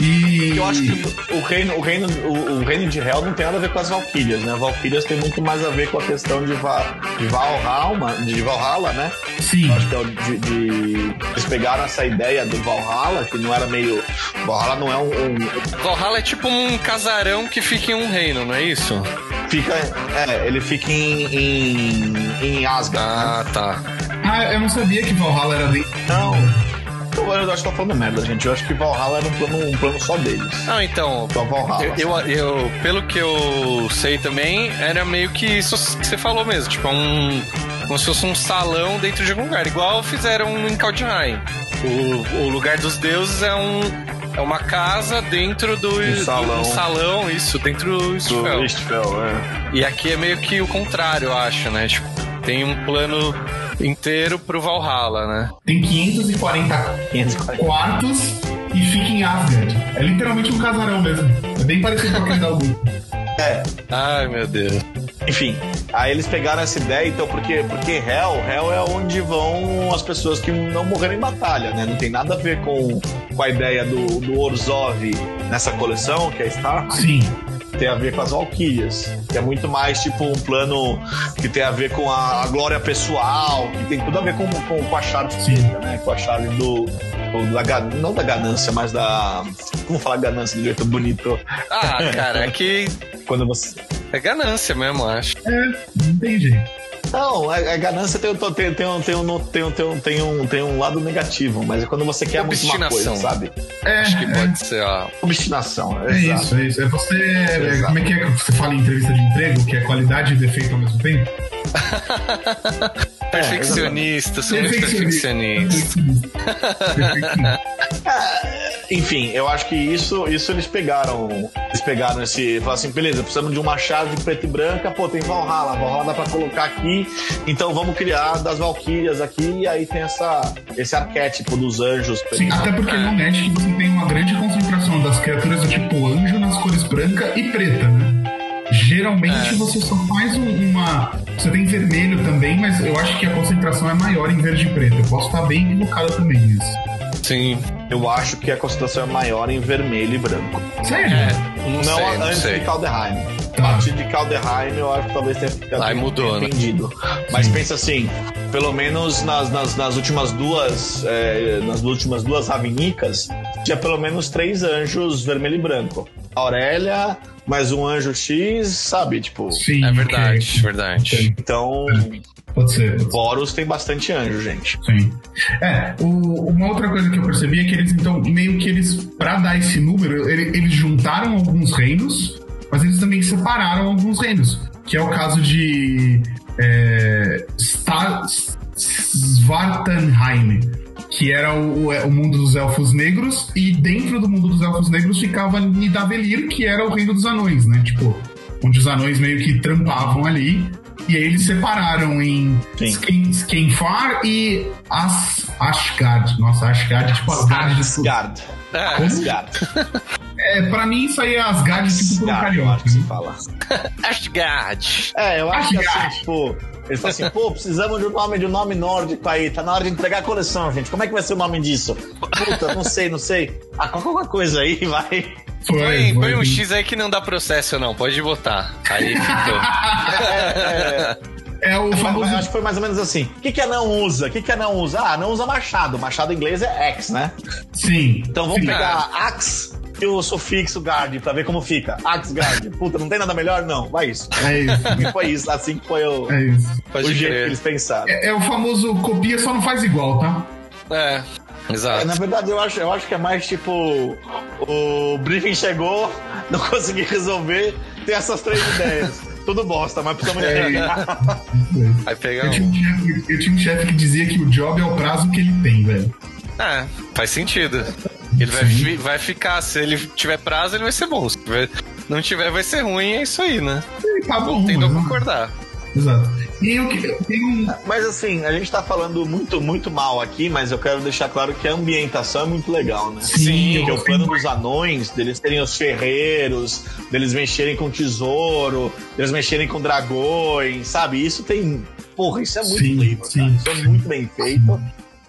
e. Eu acho que o reino, o reino, o, o, reino de Hel não tem nada a ver com as Valkyrias, né? Valkyrias tem muito mais a ver com a questão de, Va, de Valhalla, de Valhalla, né? Sim. Eu acho que é de, de, Eles pegaram essa ideia do Valhalla, que não era meio. Valhalla não é um, um. Valhalla é tipo um casarão que fica em um reino, não é isso? Fica. É, ele fica em. em, em Asgard. Ah, né? tá. Ah, eu não sabia que Valhalla era dentro. Não. Eu, eu acho que tá falando merda, gente. Eu acho que Valhalla era um plano, um plano só deles. Não, então. Só Valhalla. Eu, eu, eu, pelo que eu sei também, era meio que isso que você falou mesmo. Tipo, um. Como se fosse um salão dentro de algum lugar. Igual fizeram em Kaldheim. O, o lugar dos deuses é um. É uma casa dentro do um salão. Um salão, isso, dentro do Istfel. Istfel, é. E aqui é meio que o contrário, eu acho, né? Tipo, tem um plano inteiro pro Valhalla, né? Tem 540, 540. quartos e fica em Asgard. É literalmente um casarão mesmo. É bem parecido com aquele da. É. Ai, meu Deus. Enfim, aí eles pegaram essa ideia, então, porque, porque Hell, Hell é onde vão as pessoas que não morreram em batalha, né? Não tem nada a ver com, com a ideia do, do Orzhov nessa coleção, que é Star. Sim tem a ver com as Valkyrias, que é muito mais tipo um plano que tem a ver com a, a glória pessoal, que tem tudo a ver com, com, com a chave Sim. né? Com a chave do, da, não da ganância, mas da. Como falar ganância de jeito bonito? Ah, cara, é que Quando você. é ganância mesmo, acho. É, não tem jeito. Não, a, a ganância tem, tem, tem, um- tem, um, tem, um, tem, um, tem, um, tem um lado negativo, mas é quando você quer muito uma coisa, sabe? É, Acho que é, pode ser, ó. Obstinação, é exato. isso, é isso. É você. é, como é que é que você fala em entrevista de emprego? Que é qualidade e defeito ao mesmo tempo? Perfeccionista, sou muito perfeccionista. Enfim, eu acho que isso, isso eles pegaram. Eles pegaram esse. Falaram assim, beleza, precisamos de uma chave preta e branca, pô, tem Valhalla, Valhalla dá pra colocar aqui, então vamos criar das Valkyrias aqui, e aí tem essa, esse arquétipo dos anjos. Sim, até porque no Magic você tem uma grande concentração das criaturas do tipo anjo nas cores branca e preta, né? Geralmente É. você só faz um- uma. Você tem vermelho também, mas eu acho que a concentração é maior em verde e preto. Eu posso estar bem equivocado também nisso. Sim. Eu acho que a concentração é maior em vermelho e branco. Sério? É, não, Não, sei, não antes sei. de Kaldheim. Tá. A partir de Kaldheim, eu acho que talvez tenha ficado Aí mudou, né? entendido. Mas Sim. pensa assim, pelo menos nas, nas, nas últimas duas é, nas últimas duas Ravinicas, tinha pelo menos três anjos vermelho e branco. A Aurélia, mais um anjo X, sabe? Tipo, Sim. É verdade, ok. verdade. Ok. então Pode ser. Pode ser. Boros tem bastante anjo, gente. Sim. É, o- uma outra coisa que eu percebi é que eles, então, meio que eles, pra dar esse número, ele- eles juntaram alguns reinos, mas eles também separaram alguns reinos. Que é o caso de é, Sta- Svartalheim, que era o, o mundo dos elfos negros, e dentro do mundo dos elfos negros ficava Nidavellir, que era o reino dos anões, né? Tipo, onde os anões meio que trampavam ali. E aí eles separaram em Skenfar e As Ashgard. Nossa, Ashgard, tipo Asgard. de- Asgard. É, Asgard. É, pra mim isso aí é Asgard tipo por um Asgard, carioca. que né? fala. Asgard. É, eu acho que Asgard. assim, tipo, eles falam assim, pô, precisamos de um nome de um nome nórdico aí, tá na hora de entregar a coleção, gente. Como é que vai ser o nome disso? Puta, não sei, não sei. Ah, qualquer coisa aí, vai. Foi, Põe, foi. põe um X aí que não dá processo, não. Pode botar. Aí ficou. É, É o Mas, famoso. mas acho que foi mais ou menos assim. O que, que anão usa? O que, que anão usa? Ah, não usa machado. Machado em inglês é X, né? Sim. Então vamos sim. pegar Axe e o sufixo guard pra ver como fica. Axe guard. Puta, não tem nada melhor? Não, vai isso. É isso. E foi isso, assim que foi o, É o jeito que eles pensaram. É, é o famoso copia, só não faz igual, tá? É, É, exato. na verdade, eu acho, eu acho que é mais tipo: o briefing chegou, não consegui resolver, tem essas três ideias. Tudo bosta, mas precisamos de É entregar. Vai pegar Eu tinha, um. um chefe, eu tinha um chefe que dizia que o job é o prazo que ele tem, velho. É, faz sentido. Ele vai, vai ficar, se ele tiver prazo, ele vai ser bom. Se tiver- não tiver, vai ser ruim, é isso aí, né? E tá bom, Tendo a mas- concordar. Exato. E eu, que- eu um. Mas assim, a gente tá falando muito, muito mal aqui, mas eu quero deixar claro que a ambientação é muito legal, né? Sim, eu Porque o plano dos anões, deles terem os ferreiros, deles mexerem com tesouro, deles mexerem com dragões, sabe? Isso tem. Porra, isso é muito Sim, livro, sim. cara. Isso é muito bem feito.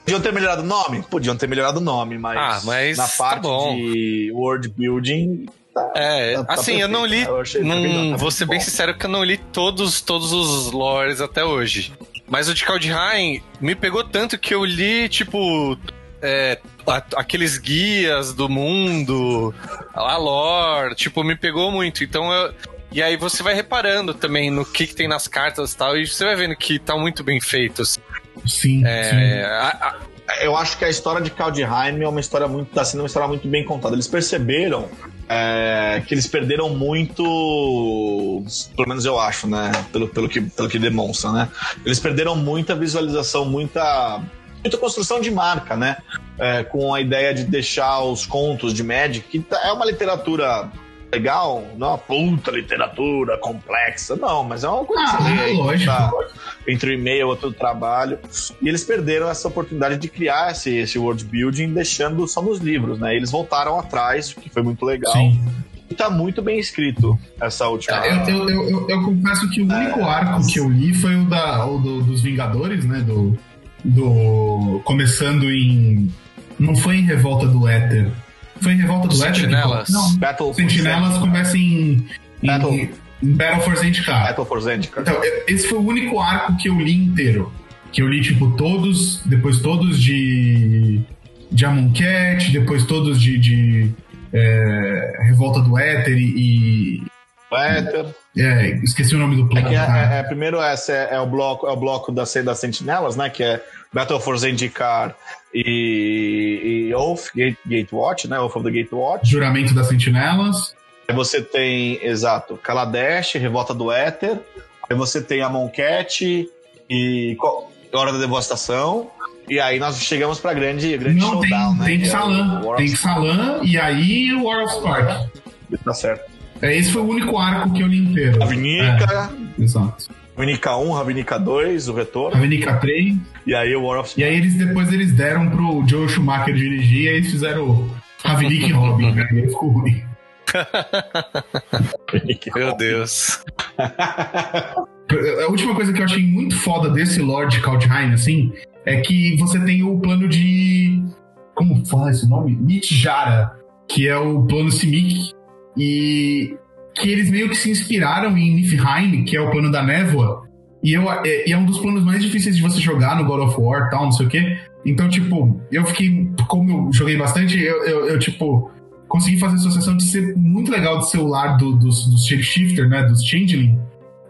Podiam ter melhorado o nome? Podiam ter melhorado o nome, mas, Ah, mas na tá parte bom. de world building. Tá, É, tá- tá assim, eu não li. Eu tá não, tá vou ser bem sincero que eu não li todos, todos os lores até hoje. Mas o de Kaldheim me pegou tanto que eu li, tipo. é, a- aqueles guias do mundo, a lore, tipo, me pegou muito. Então eu. E aí você vai reparando também no que, que tem nas cartas e tal, e você vai vendo que tá muito bem feitos. Sim, sim. É, a- a- eu acho que a história de Kaldheim é uma história muito tá sendo uma história muito bem contada. Eles perceberam é, que eles perderam muito, pelo menos eu acho, né? Pelo, pelo, que, pelo que demonstra, né? Eles perderam muita visualização, muita, muita construção de marca, né? É, com a ideia de deixar os contos de Magic, que tá- é uma literatura legal, não é uma puta literatura complexa, não, mas é uma coisa que Ah, você lê lógico. tá? entre o e-mail e outro trabalho. E eles perderam essa oportunidade de criar esse, esse world building, deixando só nos livros, né? Eles voltaram atrás, o que foi muito legal. Sim. E tá muito bem escrito essa última. Eu, eu, eu, eu- eu confesso que o único arco que eu li foi o, da, o do- dos Vingadores, né? Do, do. Começando em. Não foi em Revolta do Éter. Foi em Revolta do Éter? que- Sentinelas. Não. Battle Sentinelas começa em. em Battle. em Battle for Zendikar. Battle for Zendikar. Então, esse foi o único arco que eu li inteiro. Que eu li, tipo, todos. Depois todos de. de Amonkhet, depois todos de, de é, Revolta do Éter e. É, esqueci o nome do É que é, é- é- primeiro esse é, é o bloco, é o bloco das, das sentinelas, né? Que é Battle for Zendikar e, e Oath, Gate, Gatewatch, né? Oath of the Gatewatch. Juramento das Sentinelas. Aí você tem, exato, Kaladesh, Revolta do Éter. Aí você tem Amonkhet e qual- Hora da Devastação. E aí nós chegamos pra grande, grande Não, tem, showdown, né? tem que Xalan. Tem Xalan e aí o War of Spark. Tá certo. É, esse foi o único arco que eu li inteiro. Ravnica, É, exato. Ravnica 1, Ravnica 2, o retorno. Ravnica 3. E aí o War of E aí eles depois eles deram pro Joe Schumacher dirigir e aí eles fizeram o Ravnik e Robin, né? E aí ficou ruim. Meu Deus. A última coisa que eu achei muito foda desse Lord Kaldheim, assim, é que você tem o plano de. Como fala esse nome? Nitjara, que é o plano Simic, e que eles meio que se inspiraram em Niflheim, que é o plano da névoa, e, eu, é, e é um dos planos mais difíceis de você jogar no God of War tal, não sei o quê. Então, tipo, eu fiquei. Como eu joguei bastante, eu, eu, eu, tipo. Consegui fazer a associação de ser muito legal de ser o lar do, dos, dos shapeshifter, né? Dos changeling.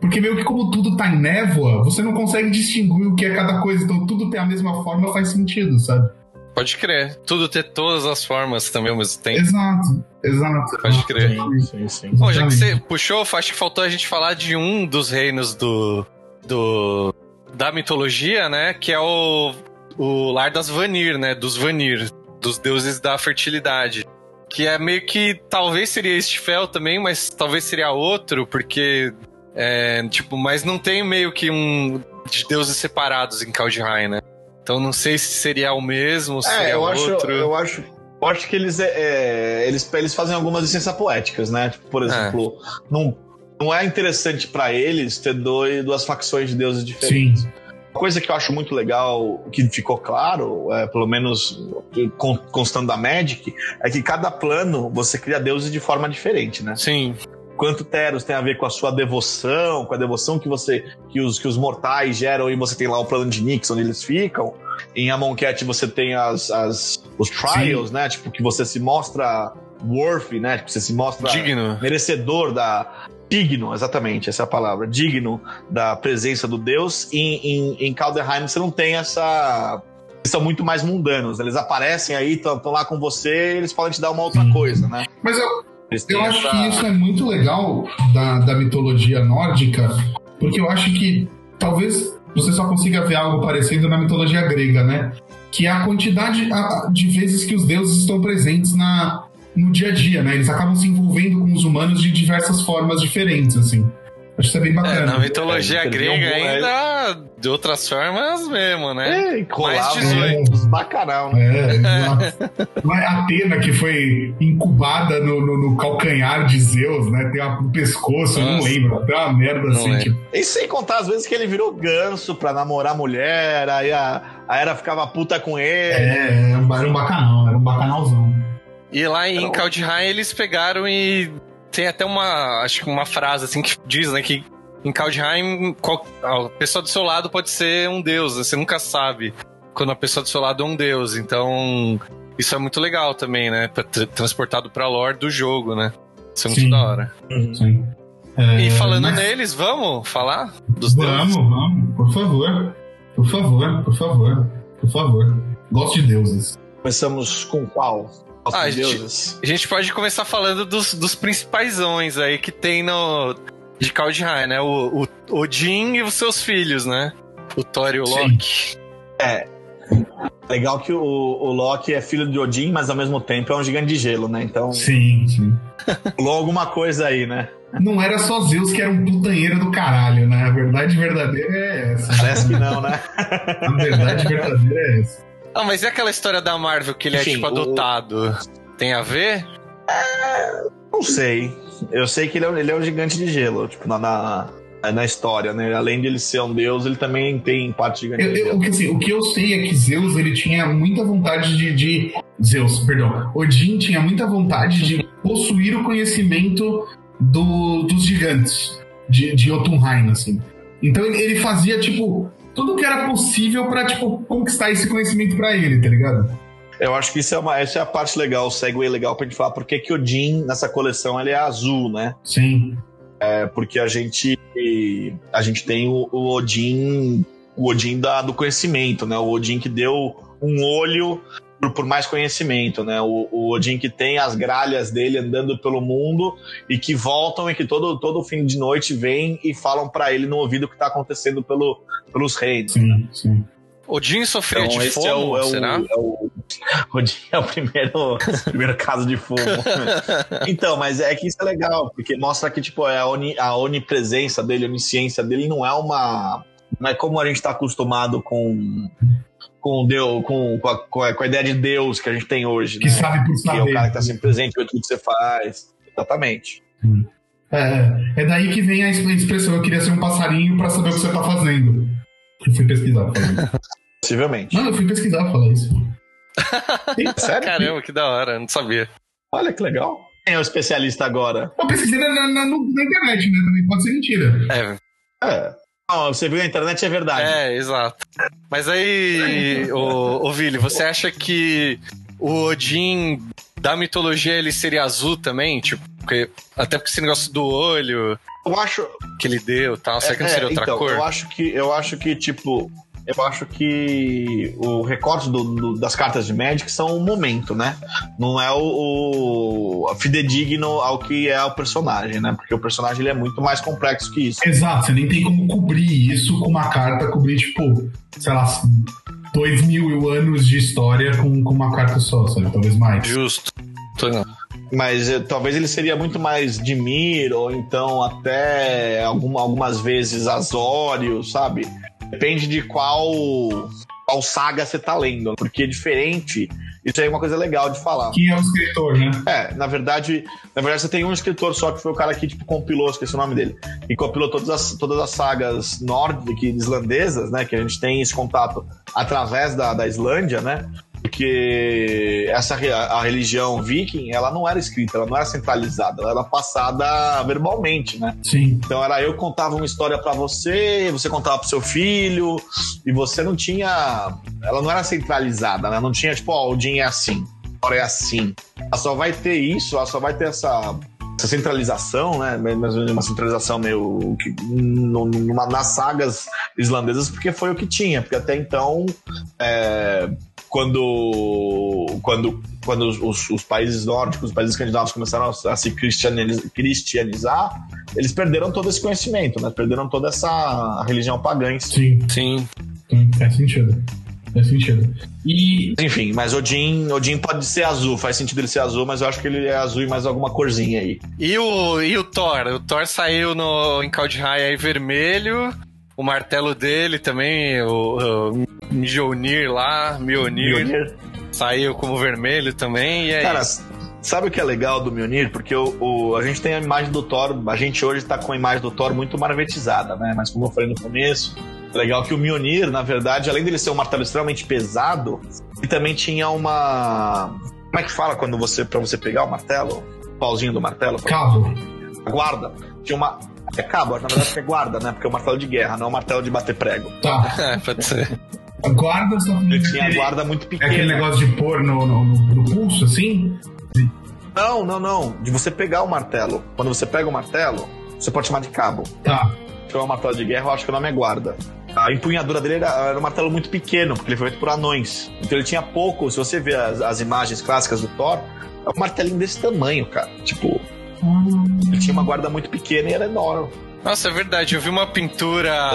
Porque meio que como tudo tá em névoa, você não consegue distinguir o que é cada coisa. Então tudo tem a mesma forma faz sentido, sabe? Pode crer. Tudo ter todas as formas também ao mesmo tempo. Exato, exato. Pode crer. Sim, sim. Bom, já que você puxou, acho que faltou a gente falar de um dos reinos do. do da mitologia, né? Que é o, o lar das Vanir, né? Dos Vanir, dos deuses da fertilidade. Que é meio que. Talvez seria Estifel também, mas talvez seria outro, porque. É, tipo, mas não tem meio que um. de deuses separados em Kaldheim, né? Então não sei se seria o mesmo, se É, seria eu acho, outro. eu acho. Eu acho que eles, é, é, eles, eles fazem algumas licenças poéticas, né? Tipo, por exemplo, não, não é interessante pra eles ter dois, duas facções de deuses diferentes. Sim. Uma coisa que eu acho muito legal, que ficou claro, é, pelo menos con- constando da Magic, é que cada plano você cria deuses de forma diferente, né? Sim, Quanto Teros tem a ver com a sua devoção, com a devoção que você que os, que os mortais geram, e você tem lá o plano de Nix, onde eles ficam. Em Amonkhet você tem as, as, os trials, né? Tipo, que você se mostra worthy, né? Tipo, você se mostra digno. merecedor da. Digno, exatamente, essa é a palavra. Digno da presença do Deus. Em, em, em Kaldheim você não tem essa. Eles são muito mais mundanos. Eles aparecem aí, estão lá com você, eles podem te dar uma outra Sim. coisa, né? Mas eu, Eu acho essa- que isso é muito legal da, da mitologia nórdica, porque eu acho que talvez você só consiga ver algo parecido na mitologia grega, né? Que é a quantidade de vezes que os deuses estão presentes na, no dia a dia, né? Eles acabam se envolvendo com os humanos de diversas formas diferentes, assim. Acho que isso é bem É, bacana. na mitologia É, grega um ainda, de outras formas mesmo, né? É, e colava Mais 18. uns bacanal, né? É. Não é Atena que foi incubada no, no- no calcanhar de Zeus, né? Tem um pescoço, eu não Nossa. lembro. Tem uma merda Não assim, tipo. E sem contar as vezes que ele virou ganso pra namorar a mulher, aí a, a Era ficava puta com ele. É, era um bacanal, era um bacanalzão. E lá em Kaldheim eles pegaram e tem até uma, acho que uma frase assim que diz, né, que em Kaldheim qual- a pessoa do seu lado pode ser um deus, né? você nunca sabe quando a pessoa do seu lado é um deus. Então, isso é muito legal também, né, pra tra- transportado pra lore do jogo, né? Isso é muito Sim. da hora. Sim. É, E falando mas- neles, vamos falar dos Vamos, deuses? vamos, por favor. Por favor, por favor, por favor. Gosto de deuses. Começamos com qual? Ah, a gente- deuses. A gente pode começar falando dos, dos principaisões aí que tem no de Kaldheim, né? O, o Odin e os seus filhos, né? O Thor e o Sim. Loki. Legal que o, o Loki é filho de Odin, mas ao mesmo tempo é um gigante de gelo, né? Então, Sim, sim. rolou alguma coisa aí, né? Não era só Zeus que era um putanheiro do caralho, né? A verdade verdadeira é essa. Parece que não, né? A verdade verdadeira é essa. Ah, mas e aquela história da Marvel que ele é Enfim, tipo o- adotado? Tem a ver? Não sei. Eu sei que ele é, um- ele é um gigante de gelo, tipo, na, na, na história, né? Além de ele ser um deus, ele também tem parte gigante Eu- de eu- gelo. o, que, assim, o que eu sei é que Zeus ele tinha muita vontade de, de- Zeus, perdão. Odin tinha muita vontade de possuir o conhecimento do- dos gigantes de, de Jotunheim, assim. Então ele, ele fazia, tipo, tudo que era possível pra, tipo, conquistar esse conhecimento pra ele, tá ligado? Eu acho que isso é, uma, essa é a parte legal, o segue legal pra gente falar porque que Odin, nessa coleção, ele é azul, né? Sim. É porque a gente, a gente tem o, o Odin, o Odin da, do conhecimento, né? O Odin que deu um olho por, por mais conhecimento, né? O, o, Odin que tem as gralhas dele andando pelo mundo e que voltam e que todo, todo fim de noite vêm e falam para ele no ouvido o que tá acontecendo pelo, pelos reinos. Sim, sim. Odin sofria então, de fogo, é o, é o, será? É o, Odin é o primeiro, primeiro caso de fogo. então, mas é que isso é legal, porque mostra que tipo, é a, oni, a onipresença dele, a onisciência dele não é uma... Não é como a gente está acostumado com com Deus, com, com, a, com, a, com, ideia de Deus que a gente tem hoje. Que né? sabe por saber. Que é o cara que está sempre presente, vê tudo que você faz. Exatamente. É, é daí que vem a expressão: eu queria ser um passarinho para saber o que você está fazendo. Eu fui pesquisar. Possivelmente. Não, eu fui pesquisar falar isso. Sério? Caramba, que da hora, não sabia. Olha que legal. Quem é o especialista agora? Eu pesquisei na, na, na, na internet, né? Também pode ser mentira. É. É. Não, você viu a internet é verdade. É, exato. Mas aí, o, o Vili, você acha que o Odin da mitologia ele seria azul também? Tipo, porque, até porque esse negócio do olho. Eu acho. Que ele deu tal. Será é, que não seria outra então, cor? Eu acho que, eu acho que, tipo, eu acho que o recorte do, do, das cartas de Magic são o momento, né? Não é o, o fidedigno ao que é o personagem, né? Porque o personagem ele é muito mais complexo que isso. Exato, você nem tem como cobrir isso com uma carta, cobrir, tipo, sei lá, dois mil anos de história com, com uma carta só, sabe? Talvez mais. Justo. Tô não. Mas eh, talvez ele seria muito mais Dimir, ou então até alguma, algumas vezes Azório, sabe? Depende de qual, qual saga você tá lendo, porque é diferente. Isso aí é uma coisa legal de falar. Quem é o escritor, né? É, na verdade, na verdade você tem um escritor só que foi o cara que tipo compilou, esqueci o nome dele, e compilou todas as, todas as sagas nórdicas, islandesas, né, que a gente tem esse contato através da, da Islândia, né? Porque essa a religião viking ela não era escrita, ela não era centralizada, ela era passada verbalmente, né? Sim. Então era eu contava uma história para você, você contava pro seu filho e você não tinha, ela não era centralizada, né? Não tinha tipo, ó, oh, o Odin é assim, agora é assim. Ela só vai ter isso, ela só vai ter essa essa centralização, né? Mas uma centralização meio que numa, nas sagas islandesas, porque foi o que tinha, porque até então é, quando, quando, quando os, os, países nórdicos, os países escandinavos começaram a, se cristianizar, cristianizar, eles perderam todo esse conhecimento, né? Perderam toda essa religião pagã. Sim. Sim. Sim, faz sentido. Faz sentido. E... Enfim, mas Odin, Odin pode ser azul, faz sentido ele ser azul, mas eu acho que ele é azul e mais alguma corzinha aí. E o, e o Thor? O Thor saiu no, em Kaldheim aí vermelho, o martelo dele também, o, o Mjolnir lá, Mjolnir, Mjolnir, saiu como vermelho também, e é Cara. Sabe o que é legal do Mjolnir? Porque o, o, a gente tem a imagem do Thor, a gente hoje está com a imagem do Thor muito marvetizada, né? Mas como eu falei no começo, é legal que o Mjolnir, na verdade, além dele ser um martelo extremamente pesado, ele também tinha uma... Como é que fala quando você, para você pegar o martelo? O pauzinho do martelo? Cabo. A guarda. Tinha uma, é cabo, na verdade é guarda, né? Porque é o martelo de guerra, não é o martelo de bater prego. Tá. É, pode ser. A guarda só Ele tinha a guarda muito pequena. É aquele negócio de pôr no, no, no, pulso, assim? Não, não, não. De você pegar o martelo. Quando você pega o martelo, você pode chamar de cabo. Tá. Que é um martelo de guerra, eu acho que o nome é guarda. A empunhadura dele era, era um martelo muito pequeno, porque ele foi feito por anões. Então ele tinha pouco. Se você ver as, as imagens clássicas do Thor, é um martelinho desse tamanho, cara. Tipo, ele tinha uma guarda muito pequena e era enorme. Nossa, é verdade. Eu vi uma pintura.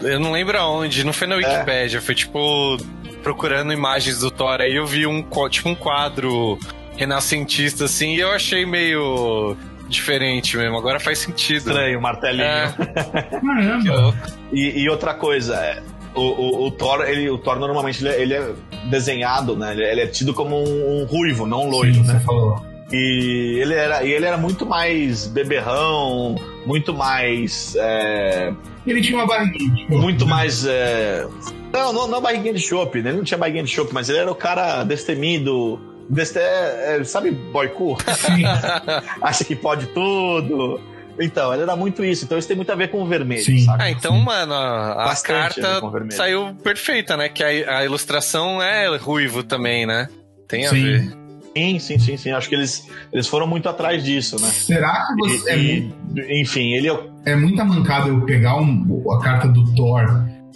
Dele... Eu não lembro aonde, não foi na Wikipedia, é. foi tipo procurando imagens do Thor. Aí eu vi um tipo um quadro renascentista assim e eu achei meio diferente mesmo. Agora faz sentido. Estranho, o martelinho. É. Caramba. e, e, outra coisa, é, o, o, o, Thor, ele, o Thor normalmente ele é, ele é desenhado, né? Ele, ele, é tido como um, um ruivo, não um loiro, Sim, né? Você falou. E ele era, e ele era muito mais beberrão, muito mais. É... Ele tinha uma barriguinha de chope. Muito né? mais. É... Não, não, não barriguinha de chope, né? Ele não tinha barriguinha de chope, mas ele era o cara destemido. Deste... É, sabe, boy Sim. Acha que pode tudo. Então, ele era muito isso. Então isso tem muito a ver com o vermelho, Sim. sabe? Ah, então, mano, a, a a carta vermelho. saiu perfeita, né? Que a, a ilustração é ruivo também, né? Tem a Sim. ver. Sim, sim, sim, sim. Acho que eles, eles foram muito atrás disso, né? Será que você. É, E- mu- e- enfim, ele é o é muita mancada eu pegar um- a carta do Thor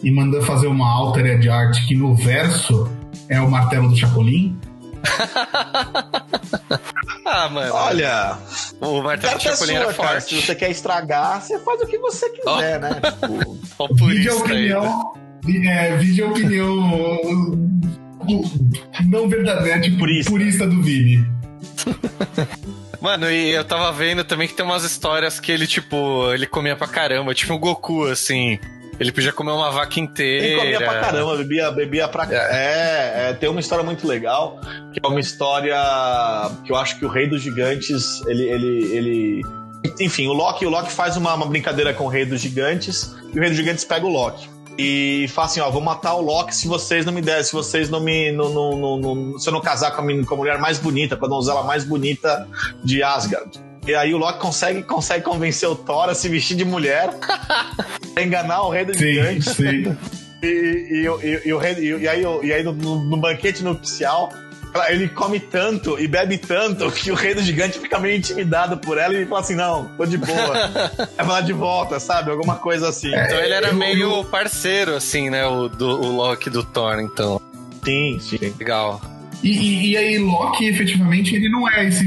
e mandar fazer uma altered art que no verso é o martelo do Chapolin? Ah, mano. Olha, o Martelo carta é Chapolin sua, era cara. forte. Se você quer estragar, você faz o que você quiser, né? Tipo, Ó, o Vídeo aí. opinião. É, vídeo a opinião. Não verdadeira, tipo, Purista. purista. do Vini. Mano, e eu tava vendo também que tem umas histórias que ele, tipo, ele comia pra caramba, tipo o Goku, assim. Ele podia comer uma vaca inteira. Ele comia pra caramba, bebia, bebia pra é. é, tem uma história muito legal, que é uma história que eu acho que o Rei dos Gigantes, ele. ele, ele... Enfim, o Loki, o Loki faz uma, uma brincadeira com o Rei dos Gigantes, e o Rei dos Gigantes pega o Loki. E fala assim, ó, vou matar o Loki se vocês não me derem, se vocês não me. Não, não, não, se eu não casar com a, menina- com a mulher mais bonita, com a donzela mais bonita de Asgard. E aí o Loki consegue, consegue convencer o Thor a se vestir de mulher, enganar o Rei dos Sim, Gigantes. sim. E, e, e, e, o e, e aí, e aí no, no- banquete nupcial, ele come tanto e bebe tanto que o rei do gigante fica meio intimidado por ela e fala assim: não, tô de boa. é lá de volta, sabe? Alguma coisa assim. Então ele era Eu- meio eu- parceiro, assim, né? O, do, o Loki do Thor, então. Sim, sim. Legal. E, e, e aí, Loki, efetivamente, ele não é esse.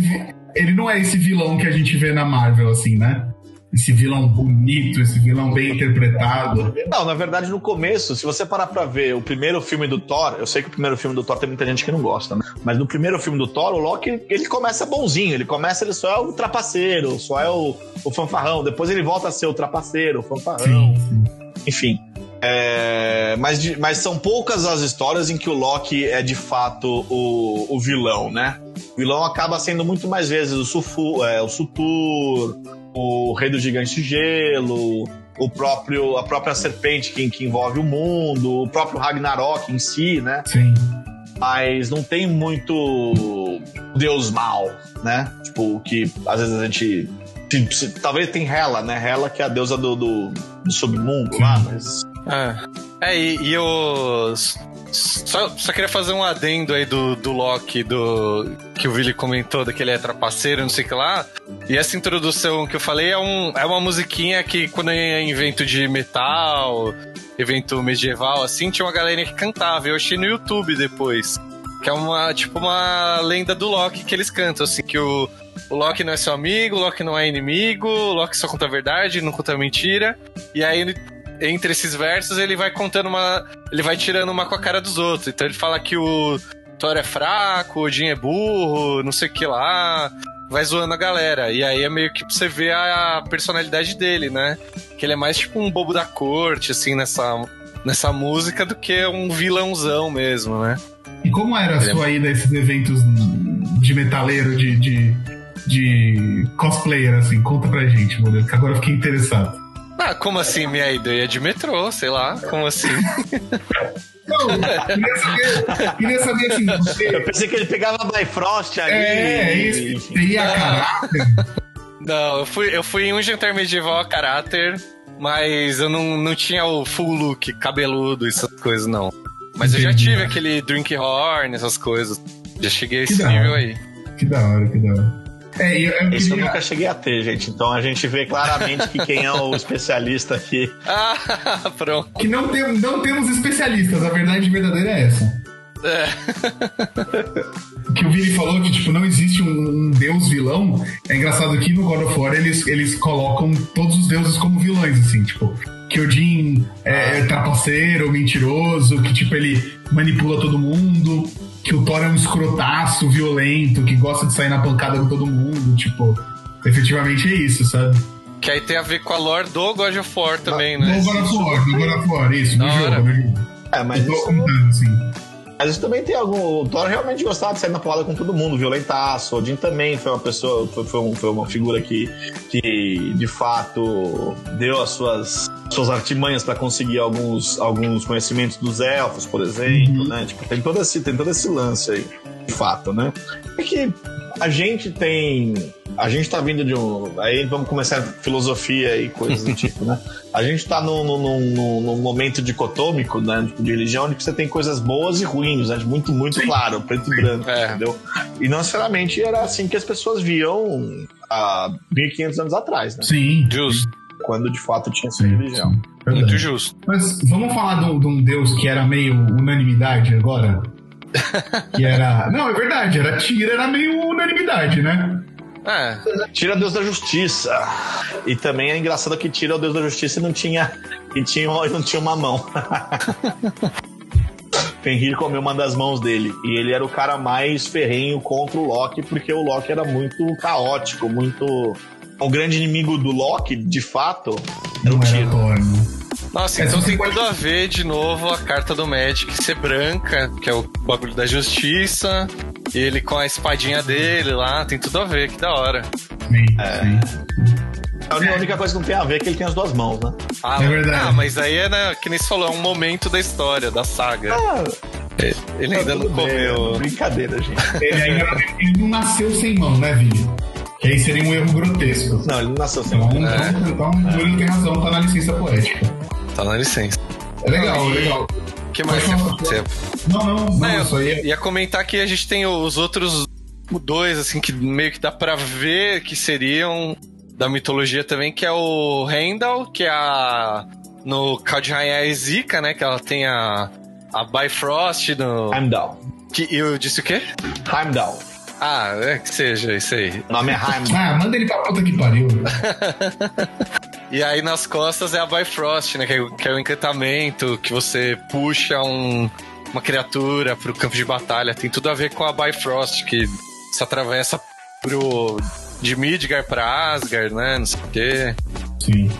Ele não é esse vilão que a gente vê na Marvel, assim, né? Esse vilão bonito, esse vilão bem interpretado. Não, na verdade, no começo, se você parar pra ver o primeiro filme do Thor, eu sei que o primeiro filme do Thor tem muita gente que não gosta, né? Mas no primeiro filme do Thor, o Loki, ele começa bonzinho, ele começa, ele só é o trapaceiro, só é o, o fanfarrão. Depois ele volta a ser o trapaceiro, o fanfarrão. Sim, sim. Enfim. É, mas, mas são poucas as histórias em que o Loki é de fato o, o vilão, né? O vilão acaba sendo muito mais vezes o, Sufu, é, o Sutur, o Rei do Gigante de Gelo, o próprio, a própria serpente que, que envolve o mundo, o próprio Ragnarok em si, né? Sim. Mas não tem muito Deus mal, né? Tipo, que às vezes a gente. se- se- Talvez tem Hela, né? Hela que é a deusa do, do, do submundo lá, mas. Ah. É, e, e eu. Só, só queria fazer um adendo aí do, do Loki, do. Que o Billy comentou, daquele é trapaceiro, não sei o que lá. E essa introdução que eu falei é, um, é uma musiquinha que quando é evento de metal, evento medieval, assim, tinha uma galerinha que cantava. Eu achei no YouTube depois. Que é uma, tipo, uma lenda do Loki que eles cantam, assim, que o, o Loki não é seu amigo, o Loki não é inimigo, o Loki só conta a verdade, não conta mentira. E aí, entre esses versos, ele vai contando uma. Ele vai tirando uma com a cara dos outros. Então ele fala que o Thor é fraco, o Odin é burro, não sei o que lá. Vai zoando a galera. E aí é meio que pra você ver a personalidade dele, né? Que ele é mais tipo um bobo da corte, assim, nessa, nessa música, do que um vilãozão mesmo, né? E como era a é- sua ida a esses eventos de metaleiro, de, de, de cosplayer, assim? Conta pra gente, modelo, que agora eu fiquei interessado. Ah, como assim minha ideia de metrô? Sei lá, como assim? Não, queria saber, queria saber assim, Eu você. pensei que ele pegava Bifrost ali. É, é isso. Você ia a caráter? Não, eu fui, eu fui em um jantar medieval a caráter, mas eu não, não tinha o full look, cabeludo, essas coisas, não. Mas eu já Entendi. tive aquele drink horn, essas coisas. Já cheguei a esse nível aí. Que da hora, que da hora. É, eu, eu Isso eu queria. nunca cheguei a ter, gente. Então a gente vê claramente que quem é o especialista aqui. Ah, pronto. Que não, tem, não temos especialistas, a verdade verdadeira é essa. É. que o Vini falou que tipo, não existe um, um deus vilão. É engraçado que no God of War eles, eles colocam todos os deuses como vilões, assim, tipo, que Odin é, é trapaceiro, mentiroso, que tipo, ele manipula todo mundo, que o Thor é um escrotaço, violento, que gosta de sair na pancada com todo mundo, tipo, efetivamente é isso, sabe? Que aí tem a ver com a lore do God of War também, né? No God of War, no God of War, isso, no jogo, no jogo. É, mas Eu tô isso, contando, assim. Mas isso também tem algum. O Thor realmente gostava de sair na porrada com todo mundo, violentaço. O Odin também foi uma pessoa, foi, foi, um- foi uma figura que, que de fato deu as suas, suas artimanhas para conseguir alguns, alguns conhecimentos dos elfos, por exemplo, né? Tipo, tem todo, esse, tem todo esse lance aí, de fato, né? É que a gente tem a gente tá vindo de um. Aí vamos começar filosofia e coisas do tipo, né? A gente tá num, num, num, num momento dicotômico, né? De religião, onde você tem coisas boas e ruins, né? Muito, muito Sim. claro, preto e branco, é. entendeu? E não necessariamente era assim que as pessoas viam há 1500 anos atrás, né? Sim. Justo. Quando de fato tinha essa religião. Verdade. Muito justo. Mas vamos falar de um deus que era meio unanimidade agora? Que era. Não, é verdade, era Tira, era meio unanimidade, né? É. Tira Deus da Justiça. E também é engraçado que Tira o Deus da Justiça e não tinha, e tinha, não tinha uma mão. Fenrir comeu uma das mãos dele. E ele era o cara mais ferrenho contra o Loki, porque o Loki era muito caótico, muito. O grande inimigo do Loki, de fato, era o Tira. Nossa, então tem tudo a ver de novo a carta do Magic ser branca, que é o bagulho da justiça, e ele com a espadinha dele lá, tem tudo a ver, que da hora. Sim, é. sim. A única coisa que não tem a ver é que ele tem as duas mãos, né? Ah, é verdade. Ah, mas aí é, né, que nem você falou, é um momento da história, da saga. Ah, ele ainda não comeu. Brincadeira, gente. Ele ainda ele não nasceu sem mão, né, Vini? Que aí seria um erro grotesco. Não, ele não nasceu sem então, mão. É. Então, então é. ele tem razão, tá na licença poética. Tá na licença. É legal, é legal. O que mais você Não, não, não, eu só ia... ia comentar que a gente tem os outros dois, assim, que meio que dá pra ver que seriam da mitologia também, que é o Heimdall, que é a... No Kaldheim é a Zika, né? Que ela tem a... A Bifrost no... Heimdall. Que eu disse o quê? Heimdall. Ah, é que seja isso aí. O nome é Heimdall. Ah, manda ele pra puta que pariu. E aí nas costas é a Bifrost, né? Que é, que é o encantamento, que você puxa um, uma criatura pro campo de batalha. Tem tudo a ver com a Bifrost, que se atravessa pro, de Midgar pra Asgard, né? Não sei o quê. Sim.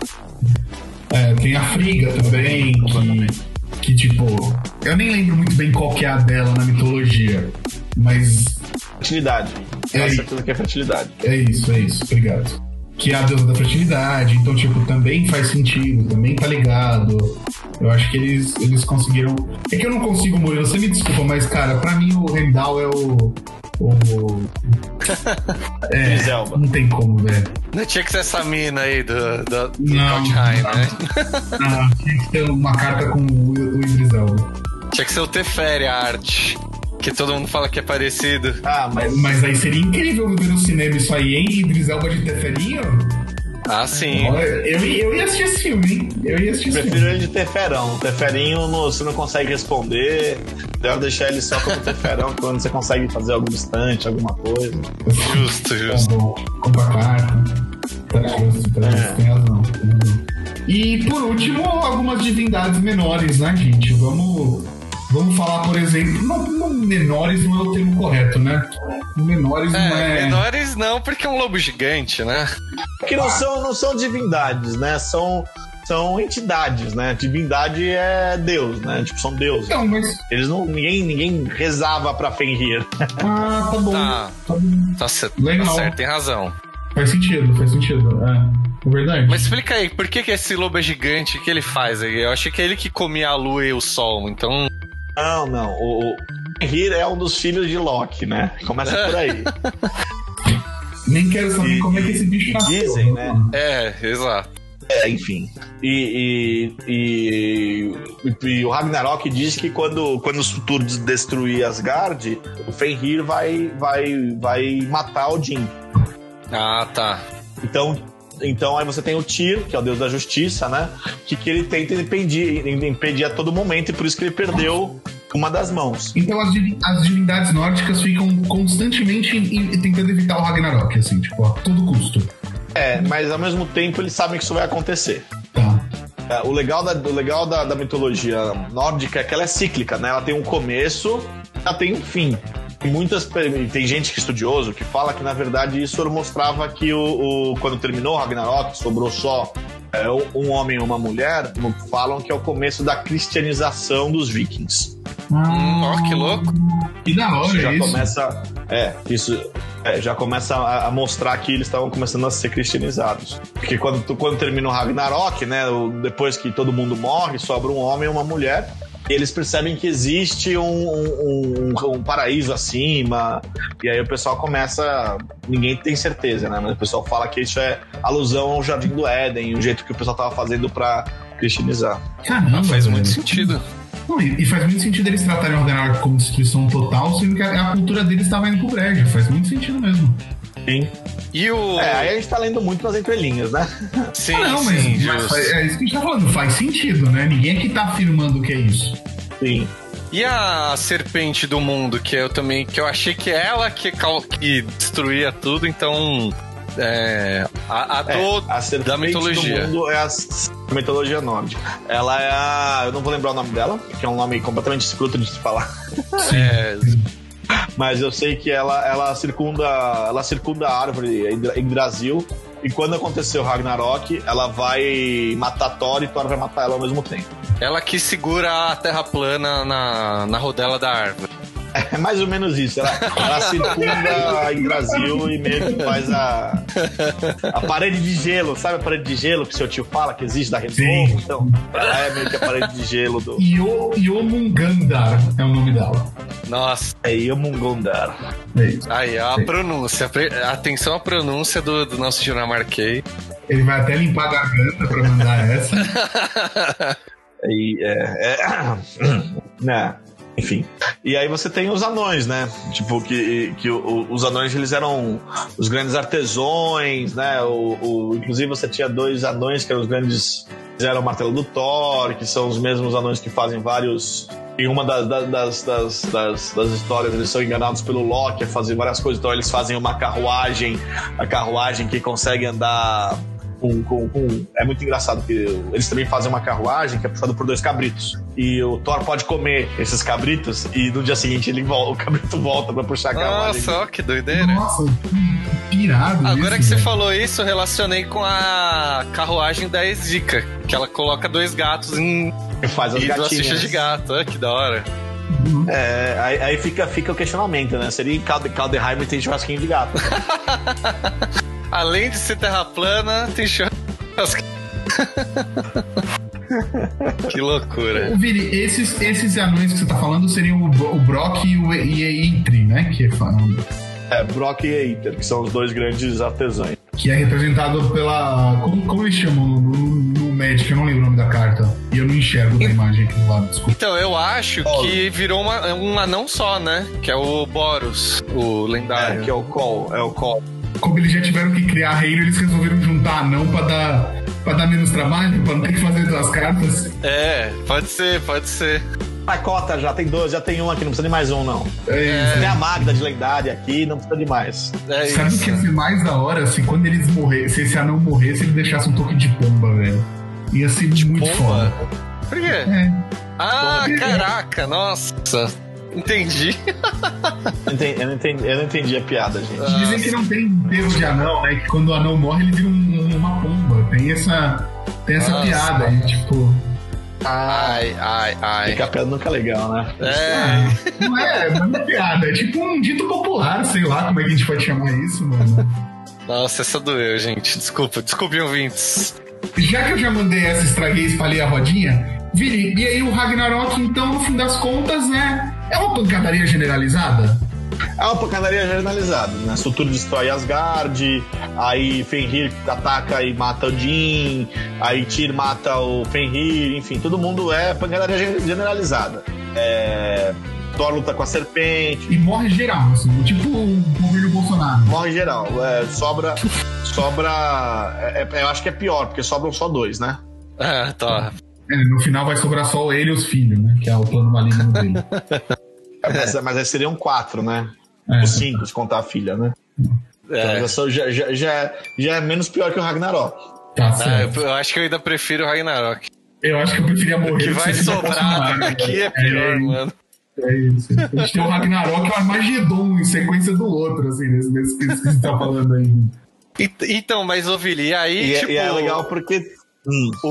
É, tem a Friga também, que, que tipo. Eu nem lembro muito bem qual que é a dela na mitologia, mas. Fertilidade. É, certeza que é fertilidade. É isso, é isso. Obrigado que é a deusa da fertilidade, então, tipo, também faz sentido, também tá ligado. Eu acho que eles, eles conseguiram. É que eu não consigo morrer, você me desculpa, mas, cara, pra mim o Rendal é o. O. É, não tem como, velho. Não tinha que ser essa mina aí do, do, do não, não, né? Não, tinha que ter uma carta com o, o Idris Elba. Tinha que ser o Teferi, a arte. Que todo mundo fala que é parecido. Ah, mas, mas aí seria incrível ver no cinema isso aí, hein? Idris Elba de Teferinho? Ah, sim. Eu, eu ia assistir esse filme, hein? Eu ia assistir Prefiro filme. ele de Teferão. Teferinho no, você não consegue responder. Deve deixar ele só como Teferão, quando você consegue fazer algum instante, alguma coisa. Justo, justo. Compra carta. Tá justo, tá justo. Tem razão. E por último, algumas divindades menores, né, gente? Vamos Vamos falar, por exemplo, não, não, menores não é o termo correto, né? Menores é, não é. Menores não, porque é um lobo gigante, né? Que não são, não são divindades, né? São são entidades, né? Divindade é Deus, né? Tipo, são deuses. Não, mas... Eles não. Ninguém, ninguém rezava pra Fenrir. Ah, tá bom. Tá, tá, bom. tá, certo, tá certo, tem razão. Faz sentido, faz sentido. É, é verdade. Mas explica aí, por que, que esse lobo é gigante? O que ele faz? Eu achei que é ele que comia a lua e o sol, então. Não, não. O, Fenrir é um dos filhos de Loki, né? Começa por aí. Nem quero saber e, como é que esse bicho nasceu. Dizem, né? É, exato. É, enfim. E, e, e, e, o Ragnarok diz que quando, quando os futuros destruir Asgard, o Fenrir vai, vai, vai matar Odin. Ah, tá. Então, então aí você tem o Tyr, que é o deus da justiça, né? Que, que ele tenta impedir, impedir a todo momento e por isso que ele perdeu uma das mãos. Então as, as divindades nórdicas ficam constantemente tentando evitar o Ragnarok, assim, tipo, a todo custo. É, mas ao mesmo tempo eles sabem que isso vai acontecer. Tá. É, o legal, da, o legal da, da mitologia nórdica é que ela é cíclica, né? Ela tem um começo, ela tem um fim muitas tem gente que é estudioso que fala que na verdade isso mostrava que o, o quando terminou o Ragnarok sobrou só é, um homem e uma mulher falam que é o começo da cristianização dos vikings. Hum, ó, que louco. e da hora isso já isso. começa é isso é, já começa a, a, mostrar que eles estavam começando a ser cristianizados. Porque quando quando termina o Ragnarok né depois que todo mundo morre sobra um homem e uma mulher eles percebem que existe um, um, um, um paraíso acima. E aí o pessoal começa. Ninguém tem certeza, né? Mas o pessoal fala que isso é alusão ao Jardim do Éden, o jeito que o pessoal tava fazendo pra cristianizar. Caramba, Faz muito sentido. Não, e, e faz muito sentido eles tratarem o Ragnarok como destruição total, sendo que a, a cultura deles estava indo pro brejo. Faz muito sentido mesmo. Sim. E o. É, aí a gente tá lendo muito nas entrelinhas, né? Sim, Ah, não, mas, sim, mas faz- é isso que a gente tá falando. Faz sentido, né? Ninguém aqui tá afirmando que é isso. Sim. E a serpente do mundo, que eu também. Que eu achei que é ela que, que destruía tudo, então. É. A, a É, do, a serpente da mitologia. do mundo é a mitologia nórdica. Ela é a. Eu não vou lembrar o nome dela, que é um nome completamente escroto de se falar. É, Mas eu sei que ela, ela circunda. Ela circunda a árvore em Brasil. E quando aconteceu Ragnarok, ela vai matar Thor e Thor vai matar ela ao mesmo tempo. ela que segura a terra plana na, na rodela da árvore. É mais ou menos isso. Ela, ela circunda em Brasil e meio que faz a, a parede de gelo. Sabe a parede de gelo que seu tio fala que existe da? Sim. Então, ela é meio que a parede de gelo do. Yo, Yomungandar é o nome dela. Nossa, É Yomungandar. É isso. aí a Sim. pronúncia. Atenção à pronúncia do, do nosso dinamarquês. Ele vai até limpar a garganta pra mandar essa. E, é, é, né? Enfim. E aí você tem os anões, né? Tipo, que, que os anões eles eram os grandes artesões, né? O, o- inclusive você tinha dois anões que eram os grandes. Fizeram o martelo do Thor, que são os mesmos anões que fazem vários. Em uma das, das, das, das- das histórias, eles são enganados pelo Loki a fazer várias coisas. Então, eles fazem uma carruagem, a carruagem que consegue andar com, com- com- É muito engraçado que eles também fazem uma carruagem que é puxada por dois cabritos. E o Thor pode comer esses cabritos e no dia seguinte ele volta, o cabrito volta pra puxar a carruagem. Nossa, ó, que doideira. Nossa, pirado. Agora isso, que você velho. falou isso, eu relacionei com a carruagem da Ezica, que ela coloca dois gatos em E faz as e gatinhas. fichas de gato. Ah, que da hora. É, aí, aí fica, fica o questionamento, né? Seria em Calde, Caldeheim tem churrasquinho de gato. Além de ser terra plana, tem churrasco. que loucura. Vini, esses, esses anões que você tá falando seriam o, o Brock e o e Entry, né? Que, falam, É, Brock e Aether, que são os dois grandes artesãos. que é representado pela. Como, como eles chamam no, no, no Magic? Eu não lembro o nome da carta. E eu não enxergo na imagem aqui do lado, desculpa. Então, eu acho que virou uma, um anão só, né? Que é o Boros, o É, lendário. que é o Call, é o Call. Como eles já tiveram que criar reino, eles resolveram juntar anão pra dar, pra dar menos trabalho, pra não ter que fazer duas cartas. É, pode ser, pode ser. A cota já tem dois, já tem um aqui, não precisa de mais um, não. É isso. Tem a Magda de lendária aqui, não precisa de mais. É Sabe o que ia ser mais da hora se quando eles morressem, se esse anão morresse, ele deixasse um toque de pomba, velho. Ia ser muito pomba? foda. Por quê? É. Ah, caraca, nossa. Entendi. Eu não entendi, eu não entendi, eu não entendi a piada, gente. Dizem que não tem enterro de anão, né? Que quando o anão morre, ele vira um- uma pomba. Tem essa, tem essa Nossa. piada aí, tipo. Ai, ai, ai. Ficar piada nunca é legal, né? É. ah, não é, não é piada. É tipo um dito popular, sei lá como é que a gente pode chamar isso, mano. Nossa, essa doeu, gente. Desculpa, desculpe, ouvintes. Já que eu já mandei essa, estraguei, espalhei a rodinha. Vini, e aí o Ragnarok, então, no fim das contas, né? É uma pancadaria generalizada? É uma pancadaria generalizada, né? Surtur destrói Asgard, aí Fenrir ataca e mata o Jin, aí Tyr mata o Fenrir, enfim, todo mundo é pancadaria gen- generalizada. É... Thor luta com a serpente, E morre geral, assim, tipo o governo Bolsonaro. morre geral. É, sobra. sobra. é- é- eu acho que é pior, porque sobram só dois, né? Ah, tá. É, no final vai sobrar só ele e os filhos, né? Que é o plano maligno dele. Mas, mas aí seriam quatro, né? É. Ou cinco, se contar a filha, né? Então, É. já, sou- já, já, já, já é menos pior que o Ragnarok. Tá Ah, certo. eu, eu acho que eu ainda prefiro o Ragnarok. Eu acho que eu preferia morrer. O que vai sobrar aqui é pior, mano. É isso. A gente tem o Ragnarok e o Armagedon em sequência do outro, assim, nesse, nesse que você tá falando aí. E- Então, mas ô Vili, e aí, E, é- tipo, e é legal porque. Hum, o,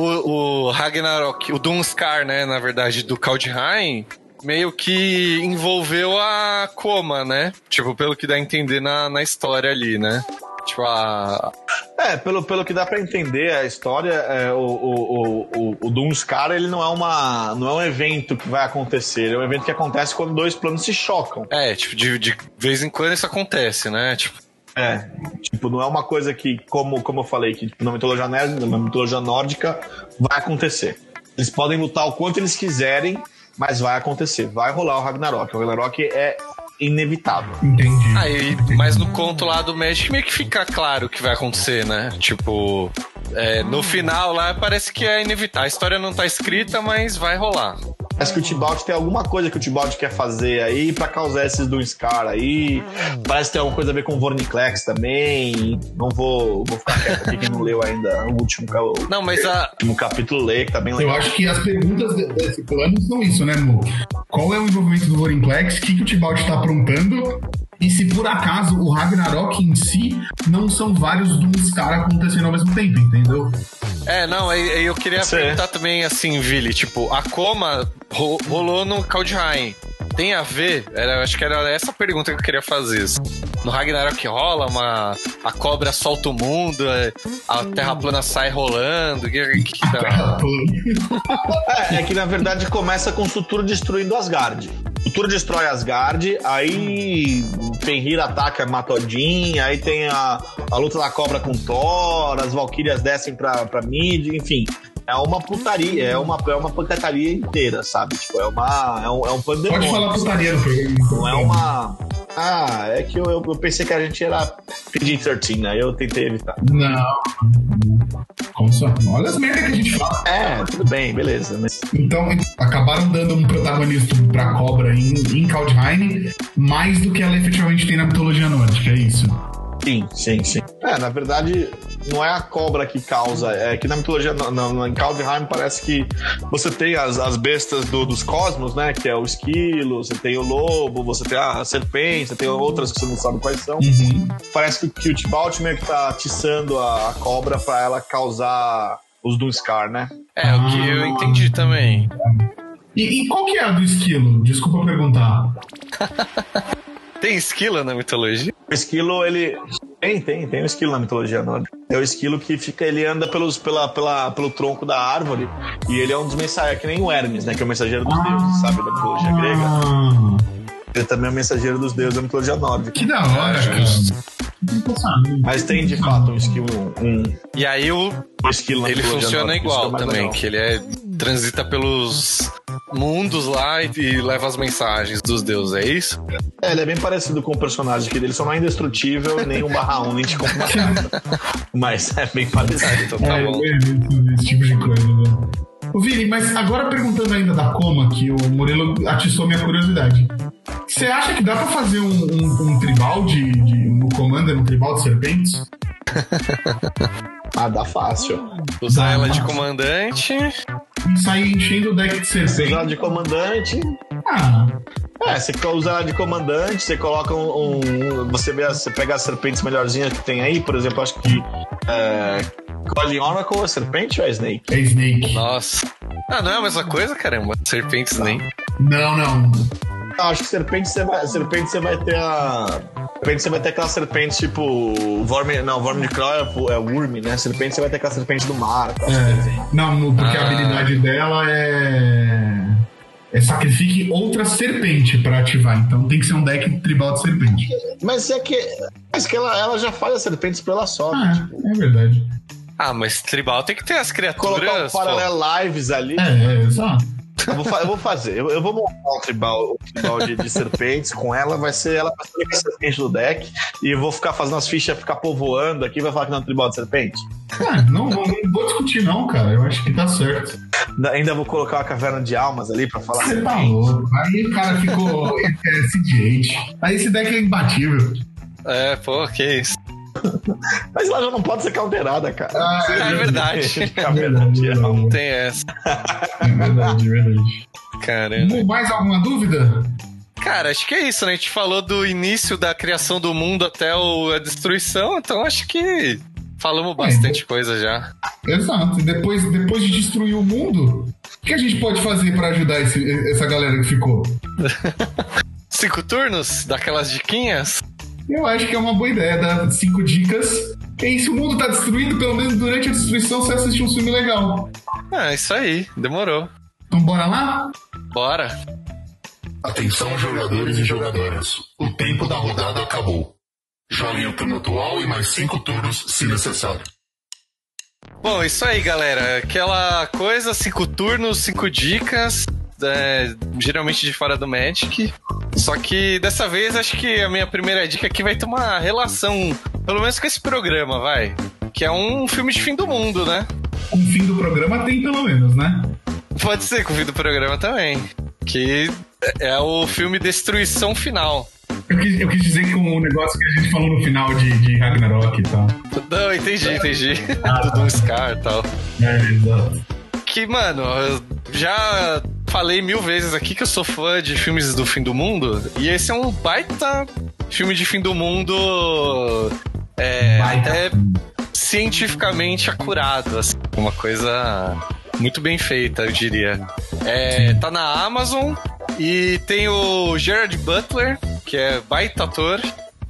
o Ragnarok, o Doomscar, né, na verdade, do Kaldheim, meio que envolveu a Coma, né? Tipo, pelo que dá a entender na, na história ali, né? Tipo, a. É, pelo, pelo que dá pra entender a história, é, o, o, o, o Doomscar ele não é, uma, não é um evento que vai acontecer, é um evento que acontece quando dois planos se chocam. É, tipo, de, de vez em quando isso acontece, né? Tipo, É, tipo, não é uma coisa que, como, como eu falei, que tipo, na, mitologia, nórdica- na mitologia nórdica vai acontecer. Eles podem lutar o quanto eles quiserem, mas vai acontecer. Vai rolar o Ragnarok. O Ragnarok é inevitável. Entendi. Aí, mas no conto lá do Magic meio que fica claro o que vai acontecer, né? Tipo, é, no final lá parece que é inevitável. A história não tá escrita, mas vai rolar. Parece que o Tibalt tem alguma coisa que o Tibalt quer fazer aí pra causar esses do Scar aí. Parece que tem alguma coisa a ver com o Vorniclex também. Não vou, vou ficar quieto aqui quem não leu ainda o último, ca- o Não, mas a. último capítulo lê, que tá bem Eu legal. acho que as perguntas de- desse plano são isso, né, Mo? Qual é o envolvimento do Vorinclex? O que, que o Tibalt está aprontando? E se por acaso o Ragnarok em si não são vários Doomscar acontecendo ao mesmo tempo, entendeu? É, não, eu queria Sim. perguntar também assim, Vili, tipo, a coma ro- rolou no Kaldheim. Tem a ver? Era, acho que era essa a pergunta que eu queria fazer. No Ragnarok rola uma. A cobra solta o mundo, é, a terra plana sai rolando. Que, que tá- É, é que na verdade começa com o Sutur destruindo Asgard. O Sutur destrói Asgard, aí Fenrir ataca, mata Odin, aí tem a, a luta da cobra com Thor, as Valkyrias descem pra, pra Mid, enfim. É uma putaria, é uma, é uma pancataria inteira, sabe? Tipo, é uma. É um, é um pandemônio. Pode falar putaria no programa. Não é uma. Ah, é que eu, eu, eu pensei que a gente era PG-13, aí eu tentei evitar. Não. Como só? Olha as merdas que a gente fala. É, tudo bem, beleza. Mas Então, acabaram dando um protagonismo pra cobra em, em Kaldheim mais do que ela efetivamente tem na mitologia nórdica, é isso? Sim, sim, sim. É, na verdade, não é a cobra que causa, é que na mitologia, no, no, em Kaldheim parece que você tem as, as bestas do- dos cosmos, né? Que é o esquilo, você tem o lobo, você tem a serpente, você tem outras que você não sabe quais são. Uhum. Parece que, o Tibalt meio que tá atiçando a, a cobra pra ela causar os Doomscar, né? É, o que eu entendi também. E, e qual que é a do esquilo? Desculpa perguntar. Tem esquilo na mitologia? O esquilo, ele. Tem, tem, tem um esquilo na mitologia nórdica. É o esquilo que fica, ele anda pelos, pela, pela, pelo tronco da árvore e ele é um dos mensageiros, é que nem o Hermes, né? Que é o mensageiro dos deuses, sabe? Da mitologia grega. Ah, Ele também é o mensageiro dos deuses da mitologia nórdica. que da hora, cara. Mas tem de fato um esquilo, um, E aí o, um esquilo ele funciona igual é mais também, legal. que ele é transita pelos mundos lá e, e leva as mensagens dos deuses, é isso? É, ele é bem parecido com o personagem aqui dele, só não é indestrutível, nem um barra um, nem de complicado. Mas é bem parecido. Então tá é, bom. eu lembro esse tipo de coisa, né? Ô, Vini, mas agora perguntando ainda da coma, que o Murilo atiçou minha curiosidade. Você acha que dá pra fazer um, um- um tribal de, de. No Commander, um tribal de serpentes? Ah, dá fácil. Usar Dá, ela de mas- comandante. E sair enchendo o deck de serpente? de comandante, Ah, É, você usa ela de comandante, você coloca um. um- você, vê, você pega as serpentes melhorzinhas que tem aí, por exemplo, acho que. É, Golden Oracle é serpente ou é Snake? é Snake. Nossa. Ah, não é a mesma coisa, caramba? Serpentes nem. Não, não. Não, acho que serpente você vai, serpente você vai ter a. Serpente você vai ter aquela serpente tipo. Vorme, não, Vorme de Crow é, é Worm, né? Serpente você vai ter aquela serpente do mar. aí. É, não, no- porque a Ah. habilidade dela é. É sacrifique outra serpente pra ativar. Então tem que ser um deck tribal de serpente. Mas é que. Mas que ela, ela já faz as serpentes por ela só. Ah, é, é verdade. Ah, mas tribal tem que ter as Colocar criaturas. um pô. paralelo lives ali. É, é, exato. Eu vou, fa- eu vou fazer. Eu, eu vou montar um tribal, um tribal de, de serpentes com ela. Vai ser ela vai ser a serpente do deck. E eu vou ficar fazendo as fichas ficar povoando aqui. Vai falar que não é um tribal de serpente. Ah, não, não, não vou discutir, não, cara. Eu acho que tá certo. Ainda- Ainda vou colocar uma caverna de almas ali pra falar. Você tá louco. Aí o cara ficou SG8. Aí esse deck é imbatível. É, pô, que isso. Mas ela já não pode ser counterada, cara. Ah, É verdade. caverna de almas. Não tem essa. É verdade, é verdade. Caramba. Mais alguma dúvida? Cara, acho que é isso, né? A gente falou do início da criação do mundo até o- a destruição, então acho que falamos bastante coisa já. Exato. E depois, depois de destruir o mundo, o que a gente pode fazer pra ajudar esse- essa galera que ficou? Cinco turnos daquelas diquinhas? Eu acho que é uma boa ideia dar cinco dicas. E se o mundo tá destruído, pelo menos durante a destruição você assistiu um filme legal. Ah, isso aí, demorou. Então bora lá? Bora. Atenção, jogadores e jogadoras. O tempo da rodada acabou. Joguem o turno atual e mais cinco turnos, se necessário. Bom, isso aí, galera. Aquela coisa, cinco turnos, cinco dicas. É, geralmente de fora do Magic. Só que dessa vez acho que a minha primeira dica aqui vai ter uma relação, pelo menos com esse programa, vai. Que é um filme de fim do mundo, né? Com o fim do programa tem pelo menos, né? Pode ser com o fim do programa também. Que é o filme Destruição Final. Eu quis, eu quis dizer com o negócio que a gente falou no final de, de Ragnarok e tal. Não, entendi, entendi. Do Doom Scar e tal. É, exato. Que, mano, já falei mil vezes aqui que eu sou fã de filmes do fim do mundo. E esse é um baita filme de fim do mundo. É, Baita. até cientificamente acurado. Assim, uma coisa muito bem feita, eu diria. É, tá na Amazon e tem o Gerard Butler, que é baita ator.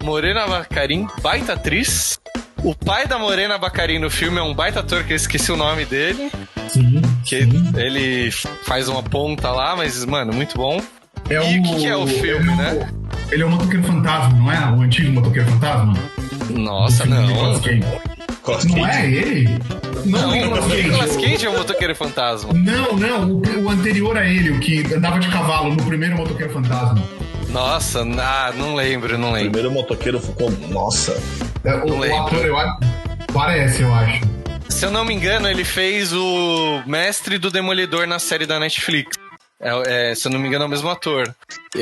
Morena Bacarin, baita atriz. O pai da Morena Bacarin no filme é um baita ator que eu esqueci o nome dele. Sim. Que sim. ele faz uma ponta lá, mas, mano, muito bom. É E o que que é o filme, é né? Ele é o motoqueiro fantasma, não é? O antigo motoqueiro fantasma? Nossa, não. Não Cage. é ele? Não, Não, o Nicolas o Cage. Nicolas Cage é o motoqueiro fantasma. Não, não, o, o anterior a ele, o que andava de cavalo no primeiro motoqueiro fantasma. Nossa, ah, não lembro, não O lembro. primeiro motoqueiro ficou. Nossa. É, o, Não o lembro. ator, eu acho. Parece, eu acho. Se eu não me engano, ele fez o mestre do Demolidor na série da Netflix. É, é, se eu não me engano, é o mesmo ator. E,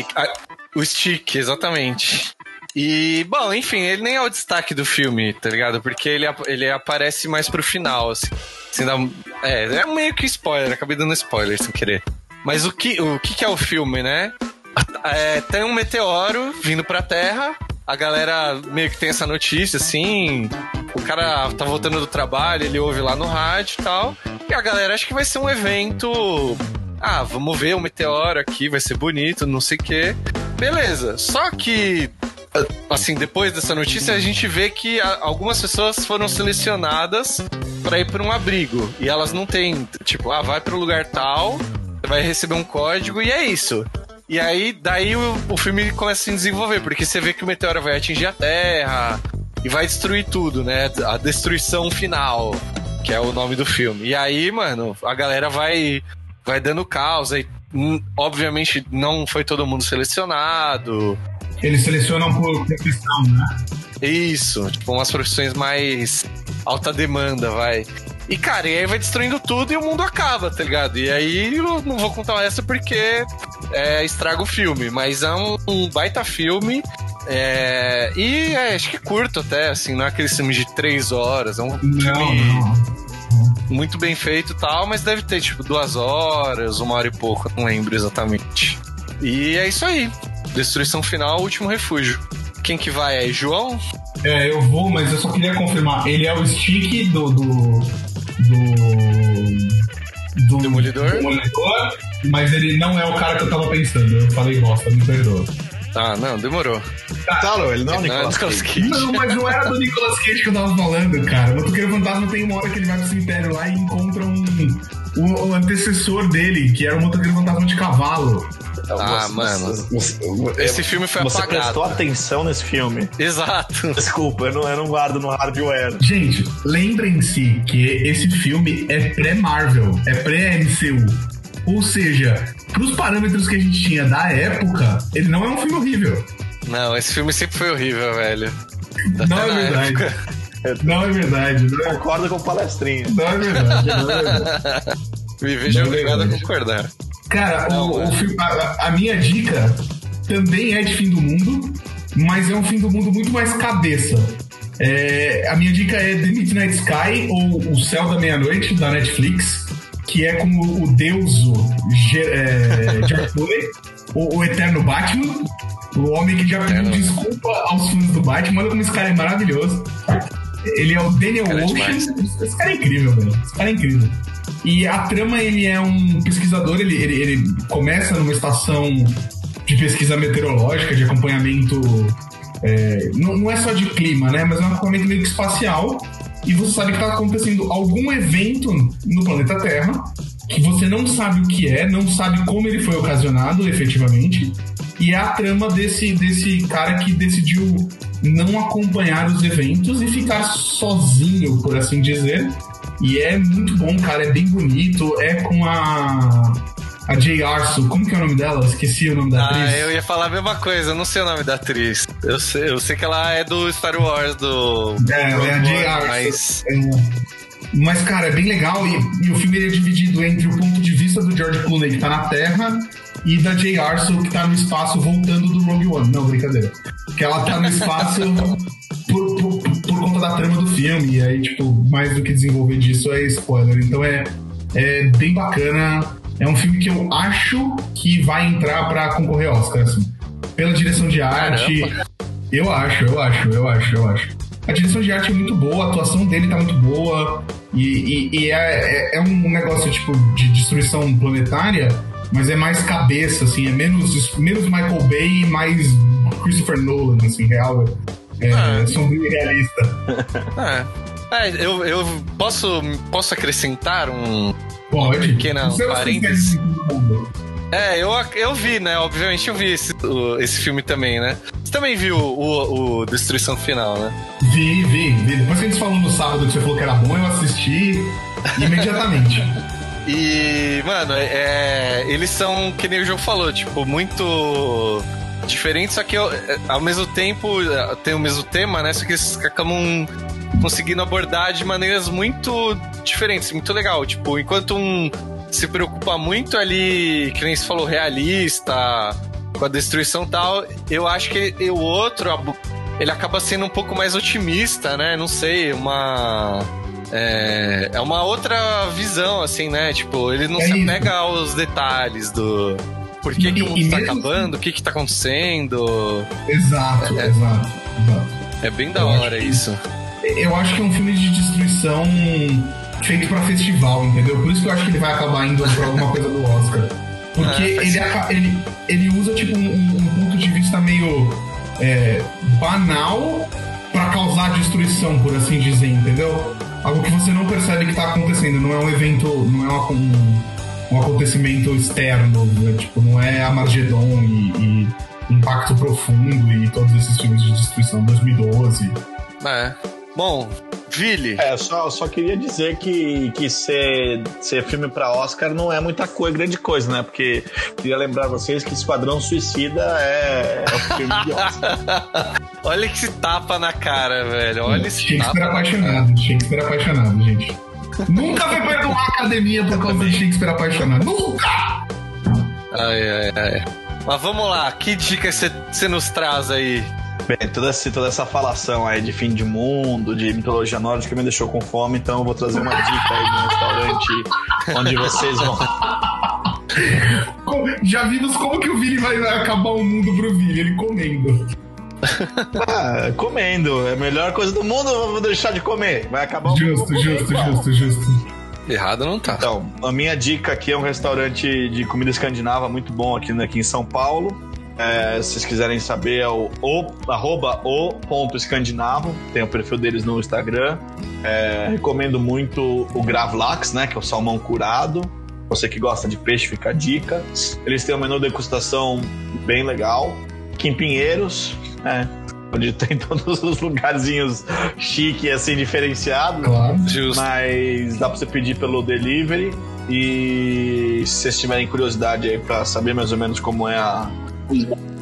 e- a- o Stick, exatamente. E, bom, enfim, ele nem é o destaque do filme, tá ligado? Porque ele, ele aparece mais pro final, assim. Assim, dá- é, é meio que spoiler, acabei dando spoiler sem querer. Mas o que, o que, que é o filme, né? É, tem um meteoro vindo pra Terra, a galera meio que tem essa notícia, assim. O cara tá voltando do trabalho, ele ouve lá no rádio e tal. E a galera acha que vai ser um evento. Ah, vamos ver o meteoro aqui, vai ser bonito, não sei o quê. Beleza. Só que assim, depois dessa notícia, a gente vê que algumas pessoas foram selecionadas pra ir pra um abrigo. E elas não têm, tipo, ah, vai pro lugar tal, vai receber um código e é isso. E aí, daí o, o filme começa a se desenvolver, porque você vê que o meteoro vai atingir a Terra e vai destruir tudo, né? A destruição final, que é o nome do filme. E aí, mano, a galera vai vai dando causa e hum, obviamente não foi todo mundo selecionado. Eles selecionam por profissão, né? Isso, tipo, umas profissões mais alta demanda, vai. E, cara, e aí vai destruindo tudo e o mundo acaba, tá ligado? E aí eu não vou contar essa porque é, estraga o filme, mas é um, um baita filme. é, e é, acho que curto até, assim, não é aquele filme de três horas, é um Não, filme muito bem feito e tal, mas deve ter, tipo, duas horas, uma hora e pouco, não lembro exatamente. E é isso aí. Destruição final, último refúgio. Quem que vai aí? João? É, eu vou, mas eu só queria confirmar. Ele é o stick do. do. Do. do Demolidor? Demolidor, mas ele não é o cara que eu tava pensando. Eu falei bosta, me perdoa. Ah, não, demorou. Claro, ele não é o Nicolas Nicolas Cage. Cage. Não, mas não era do Nicolas Cage que eu tava falando, cara. O Motoqueiro Fantasma tem uma hora que ele vai pro cemitério lá e encontra um. O, o antecessor dele, que era o Motoqueiro Fantasma de cavalo. Ah, mano. Esse filme foi Você apagado. prestou atenção nesse filme? Exato. Desculpa, eu não, eu não guardo no hardware. Gente, lembrem-se que esse filme é pré-Marvel, é pré-MCU. Ou seja, pros parâmetros que a gente tinha da época, ele não é um filme horrível. Não, esse filme sempre foi horrível, velho. Até Não é verdade. época. Não é verdade. Não é, Concordo com o palestrinha. não é verdade. Não é verdade. Me vejo Não é obrigado a verdade. concordar. Cara, Não, o, é. o filme- a, a minha dica também é de fim do mundo, mas é um fim do mundo muito mais cabeça. É, a minha dica é The Midnight Sky ou O Céu da Meia-Noite, da Netflix, que é com o, o deuso é, Foley, o, o eterno Batman, o homem que já pediu desculpa aos fãs do Batman. Olha como esse cara é maravilhoso. Ele é o Daniel é Ocean. demais. Esse cara é incrível, velho. Esse cara é incrível. E a trama, ele é um pesquisador, ele, ele, ele começa numa estação de pesquisa meteorológica, de acompanhamento É, não, não, é só de clima, né? Mas é um acampamento meio que espacial. E você sabe que está acontecendo algum evento no planeta Terra que você não sabe o que é, não sabe como ele foi ocasionado efetivamente. E é a trama desse, desse cara que decidiu não acompanhar os eventos e ficar sozinho, por assim dizer. E é muito bom, cara, é bem bonito. É com a a Jay Arso, como que é o nome dela? Esqueci o nome da ah, atriz. Ah, eu ia falar a mesma coisa, eu não sei o nome da atriz. Eu sei, eu sei que ela é do Star Wars, do. É, ela é a Jay Arso. Mas... É, mas, cara, é bem legal e, e, o filme é dividido entre o ponto de vista do George Clooney, que tá na Terra, e da Jay Arso, que tá no espaço voltando do Rogue One. Não, brincadeira. Que ela tá no espaço por, por, por, conta da trama do filme, e aí, tipo, mais do que desenvolver disso é spoiler. Então é, é bem bacana. É um filme que eu acho que vai entrar para concorrer ao Oscar, assim. Pela direção de arte. Caramba. Eu acho, eu acho, eu acho, eu acho. A direção de arte é muito boa, a atuação dele tá muito boa. E, e, e é, é, é, um negócio tipo de destruição planetária, mas é mais cabeça, assim, é menos, menos Michael Bay e mais Christopher Nolan, assim, real. É, é. sombrio e realista. É. é. eu, eu posso, posso acrescentar um, Pode. uma pequena parênteses? É, eu, eu vi, né? Obviamente eu vi esse, esse filme também, né? Você também viu o, o Destruição Final, né? Vi, vi, vi. Depois que a gente falou no sábado que você falou que era bom, eu assisti imediatamente. e, mano, é, é, eles são, que nem o jogo falou, tipo, muito diferentes, só que eu, é, ao mesmo tempo tem o mesmo tema, né? Só que eles acabam conseguindo abordar de maneiras muito diferentes, muito legal. Tipo, enquanto um se preocupa muito ali, que nem se falou, realista, com a destruição e tal, eu acho que o outro, ele acaba sendo um pouco mais otimista, né? Não sei, uma. É, é uma outra visão, assim, né? Tipo, ele não é se apega aos detalhes do. Por que, que o mundo está acabando? O que está acontecendo? Exato, é, exato, exato. É bem da eu hora isso. eu acho que é um filme de destruição feito para festival, entendeu? Por isso que eu acho que ele vai acabar indo pra alguma coisa do Oscar. Porque ah, ele, ele, ele usa tipo um, um ponto de vista meio é, banal para causar destruição, por assim dizer, entendeu? Algo que você não percebe que tá acontecendo, não é um evento, não é um, um acontecimento externo, né? tipo, não é Armagedon e, e Impacto Profundo e todos esses filmes de destruição 2012. É. Bom, Vili. É, só, só queria dizer que, que ser, ser filme pra Oscar não é muita coisa, grande coisa, né? Porque queria lembrar vocês que Esquadrão Suicida é, é um filme de Oscar. Olha que se tapa na cara, velho. Olha esse Shakespeare tapa apaixonado. Shakespeare apaixonado, gente. Nunca vai perdoar a academia por causa de Shakespeare apaixonado. Nunca! Ai, ai, ai. Mas vamos lá, que dicas você nos traz aí? Bem, toda, essa, toda essa falação aí de fim de mundo, de mitologia nórdica me deixou com fome, então eu vou trazer uma dica aí de um restaurante onde vocês vão. Já vimos como que o Vini vai acabar o mundo pro Vini, ele comendo. Ah, comendo. É a melhor coisa do mundo, eu vou deixar de comer. Vai acabar o justo, mundo. Justo, justo, justo, justo. Errado não tá. Então, a minha dica aqui é um restaurante de comida escandinava muito bom aqui, aqui em São Paulo. É, se vocês quiserem saber, é o, o arroba o ponto escandinavo, tem o perfil deles no Instagram. É, recomendo muito o Gravlax, né, que é o salmão curado. Você que gosta de peixe, fica a dica. Eles têm um menu degustação bem legal. Aqui em Pinheiros, né, onde tem todos os lugarzinhos chique assim diferenciados. Claro. Mas dá para você pedir pelo delivery. E se vocês tiverem curiosidade aí para saber mais ou menos como é a,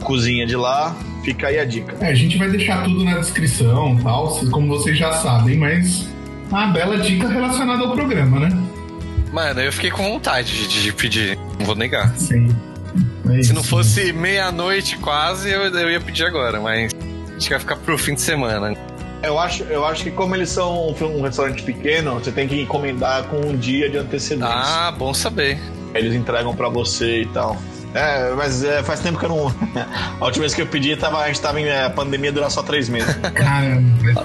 cozinha de lá, fica aí a dica. É, a gente vai deixar tudo na descrição tal, como vocês já sabem, mas uma bela dica relacionada ao programa, né? Mano, eu fiquei com vontade de, de pedir, não vou negar. Sim. É Se não fosse meia-noite quase, eu, eu ia pedir agora, mas acho que vai ficar pro fim de semana. Eu acho, eu acho que como eles são um restaurante pequeno, você tem que encomendar com um dia de antecedência. Ah, bom saber. Eles entregam para você e tal. É, mas é, faz tempo que eu não. a última vez que eu pedi, tava, a gente tava em a pandemia durar só três meses. Caramba,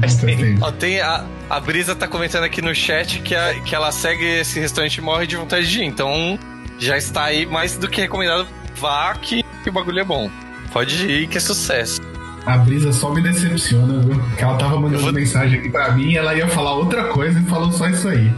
faz tempo. Ó, tem a, a Brisa tá comentando aqui no chat que, a, que ela segue esse restaurante e morre de vontade de ir. Então já está aí mais do que recomendado. Vá que, que o bagulho é bom. Pode ir que é sucesso. A Brisa só me decepciona, viu? Que ela tava mandando vou... mensagem aqui pra mim, ela ia falar outra coisa e falou só isso aí.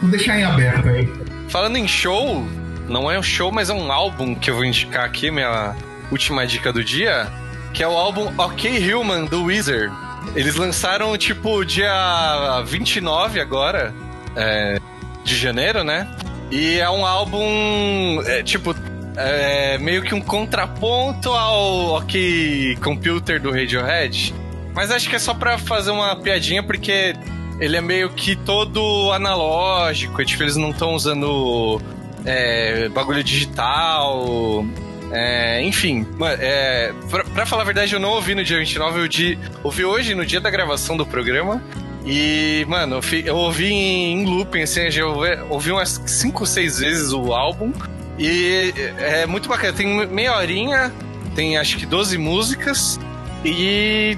Vou deixar em aberto aí. Falando em show, não é um show, mas é um álbum que eu vou indicar aqui, minha última dica do dia, que é o álbum OK Human do Wizard. Eles lançaram, tipo, dia 29 agora, é, de janeiro, né? E é um álbum, é, tipo, é, meio que um contraponto ao OK Computer do Radiohead. Mas acho que é só pra fazer uma piadinha, porque ele é meio que todo analógico. tipo, eles não estão usando é, bagulho digital. É, enfim, é, pra, pra, falar a verdade, eu não ouvi no dia 29, eu di, ouvi hoje, no dia da gravação do programa. E, mano, eu, ouvi em, looping, assim, eu ouvi, umas 5 ou 6 vezes o álbum. E é muito bacana. Tem meia horinha, tem acho que 12 músicas. E,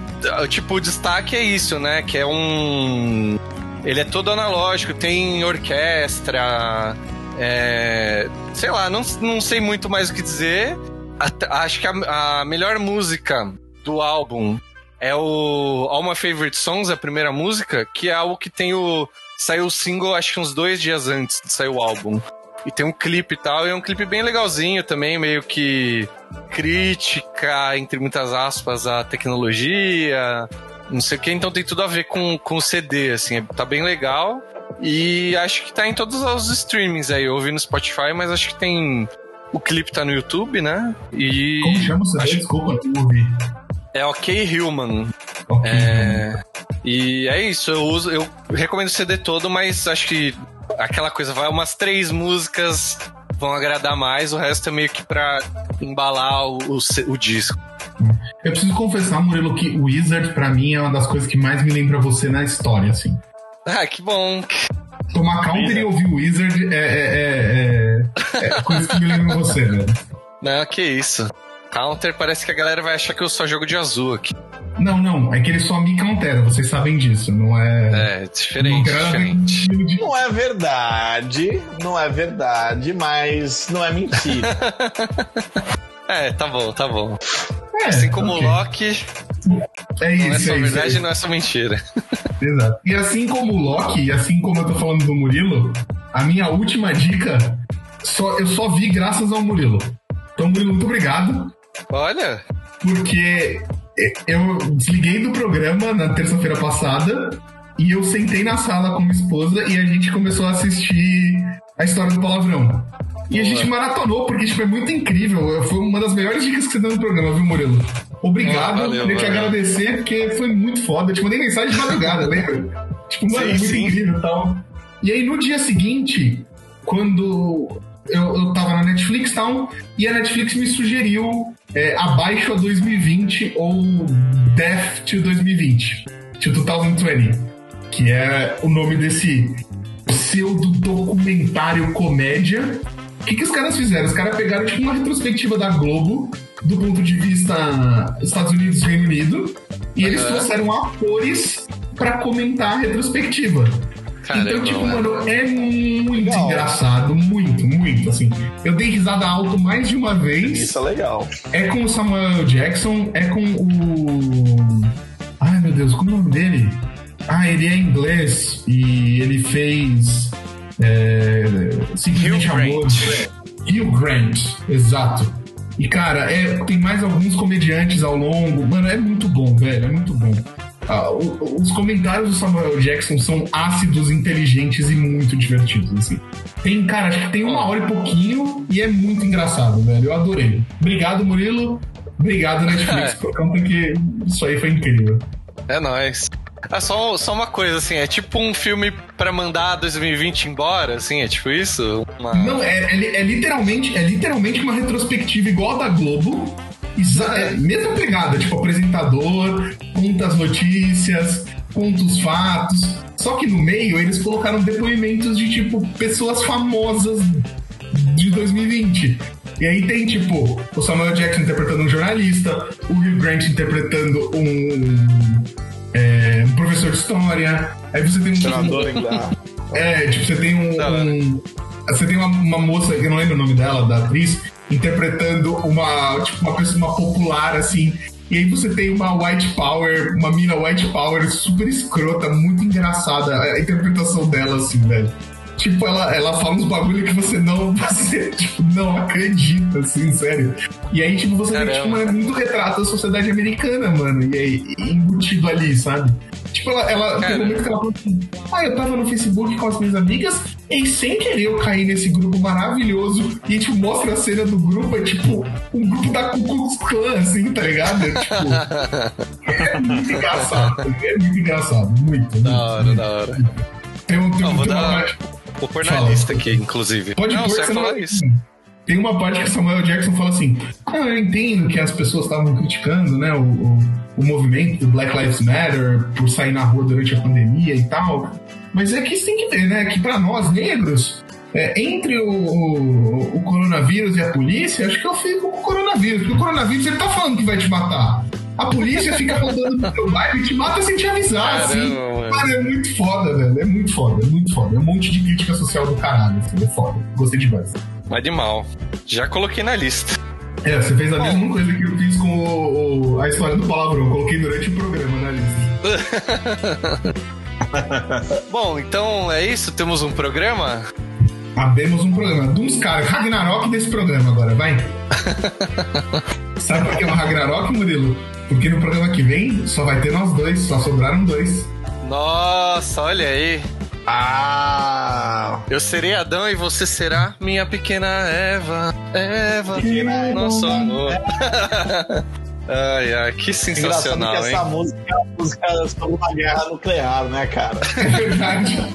tipo, o destaque é isso, né? Que é um. Ele é todo analógico, tem orquestra. É... Sei lá, não, não sei muito mais o que dizer. Acho que a, a melhor música do álbum é o All My Favorite Songs, a primeira música, que é algo que tem o. Saiu o single, acho que uns dois dias antes de sair o álbum. E tem um clipe e tal, e é um clipe bem legalzinho também, meio que crítica, entre muitas aspas, à tecnologia, não sei o que, então tem tudo a ver com, com o CD, assim, tá bem legal. E acho que tá em todos os streamings aí, eu ouvi no Spotify, mas acho que tem. O clipe tá no YouTube, né? E. Como chama o CD? Acho... Desculpa, não ouvi. É OK Human. Okay. É... E é isso, eu uso, eu recomendo o CD todo, mas acho que aquela coisa, vai umas três músicas vão agradar mais, o resto é meio que pra embalar o, o, o disco. Eu preciso confessar, Murilo, que o Wizard, pra mim, é uma das coisas que mais me lembra você na história, assim. Ah, que bom. Tomar counter e ouvir o Wizard é, é, é, é, coisa que me lembra você, velho. Não, que isso. Counter parece que a galera vai achar que eu só jogo de azul aqui. Não, não, é que ele só me countera, vocês sabem disso, não é. É, diferente. Não, diferente. não é verdade, não é verdade, mas não é mentira. é, tá bom, tá bom. É, assim como okay. o Loki. É isso, não é só é verdade, isso, não é só mentira. Exato. E assim como o Loki, e assim como eu tô falando do Murilo, a minha última dica, só, eu só vi graças ao Murilo. Então, Murilo, muito obrigado. Olha. Porque eu desliguei do programa na terça-feira passada e eu sentei na sala com minha esposa e a gente começou a assistir a história do palavrão. E a gente maratonou, porque tipo, é muito incrível. Foi uma das melhores dicas que você deu no programa, viu, Murilo? Obrigado, ah, valeu, queria te agradecer, porque foi muito foda. Eu te mandei mensagem de madrugada, lembra? Tipo, mano, sim, muito sim. incrível e tal. E aí no dia seguinte, quando eu, eu tava na Netflix e tal, e a Netflix me sugeriu é, Abaixo a 2020 ou Death to 2020, to 2020, que é o nome desse pseudo-documentário comédia. O que, que os caras fizeram? Os caras pegaram tipo uma retrospectiva da Globo do ponto de vista Estados Unidos e Reino Unido e eles trouxeram atores para comentar a retrospectiva. Caramba, então, tipo, mano, é muito legal. engraçado, muito, muito, assim. Eu dei risada alto mais de uma vez. Isso é legal. É com o Samuel Jackson, é com o. Ai, meu Deus, como é o nome dele? Ah, ele é inglês e ele fez. É, simplesmente Amor. Hugh Grant, exato. E, cara, é, tem mais alguns comediantes ao longo. Mano, é muito bom, velho, é muito bom. Ah, os comentários do Samuel Jackson são ácidos, inteligentes e muito divertidos, assim. Tem, cara, acho que tem uma hora e pouquinho e é muito engraçado, velho. Eu adorei. Obrigado, Murilo. Obrigado, Netflix, por conta que isso aí foi incrível. É nóis. Ah, só, só uma coisa, assim, é tipo um filme pra mandar 2020 embora, assim, é tipo isso? Uma... Não, é, é, é, literalmente, é literalmente uma retrospectiva igual a da Globo, é, mesma pegada, tipo, apresentador, conta as notícias, conta os fatos. Só que no meio eles colocaram depoimentos de, tipo, pessoas famosas de 2020. E aí tem, tipo, o Samuel Jackson interpretando um jornalista, o Hugh Grant interpretando um, é, um professor de história. Aí você tem um. Senador É, tipo, você tem um. um você tem uma, uma moça, eu não lembro o nome dela, da atriz, interpretando uma, tipo, uma pessoa uma popular, assim. E aí você tem uma white power, uma mina white power super escrota, muito engraçada a interpretação dela, assim, velho. Tipo, ela, ela fala uns bagulho que você não, você, tipo, não acredita, assim, sério. E aí, tipo, você vê, tipo, é muito retrato da sociedade americana, mano. E aí, embutido ali, sabe? Tipo, ela, ela tem um momento que ela fala assim: Ah, eu tava no Facebook com as minhas amigas e sem querer eu caí nesse grupo maravilhoso. E, tipo, mostra a cena do grupo, é tipo um grupo da Ku Klux Klan, assim, tá ligado? É, tipo, é muito engraçado. É muito engraçado. Muito. Da hora, muito. da hora. Tem um, tem, Não, tem uma parte- Vou pôr na Fala. lista aqui, inclusive. Pode não, pôr você vai não- falar isso. Tem uma parte que Samuel Jackson fala assim: ah, eu entendo que as pessoas estavam criticando né, o, o, o movimento do Black Lives Matter por sair na rua durante a pandemia e tal. Mas é que você tem que ver, né? Que pra nós negros, é, entre o, o, o coronavírus e a polícia, acho que eu fico com o coronavírus. Porque o coronavírus ele tá falando que vai te matar. A polícia fica rodando no teu bairro e te mata sem te avisar, assim. Caramba, mano. Cara, é muito foda, velho. É muito foda, é muito foda. É um monte de crítica social do caralho, assim. É foda. Gostei demais. Mas de mal. Já coloquei na lista. É, você fez a Bom. mesma coisa que eu fiz com o- o- a história do palavrão. Eu Coloquei durante o programa na lista. Bom, então é isso. Temos um programa. Abemos um programa. De uns caras. Ragnarok desse programa agora, vai. Sabe por que é o Ragnarok, Murilo? Porque no programa que vem só vai ter nós dois. Só sobraram dois. Nossa, olha aí. Ah! Eu serei Adão e você será minha pequena Eva. Eva, Pequena nosso Eva. amor. ai, ai, que sensacional, que hein? essa música é uma música sobre uma guerra nuclear, né, cara? É verdade.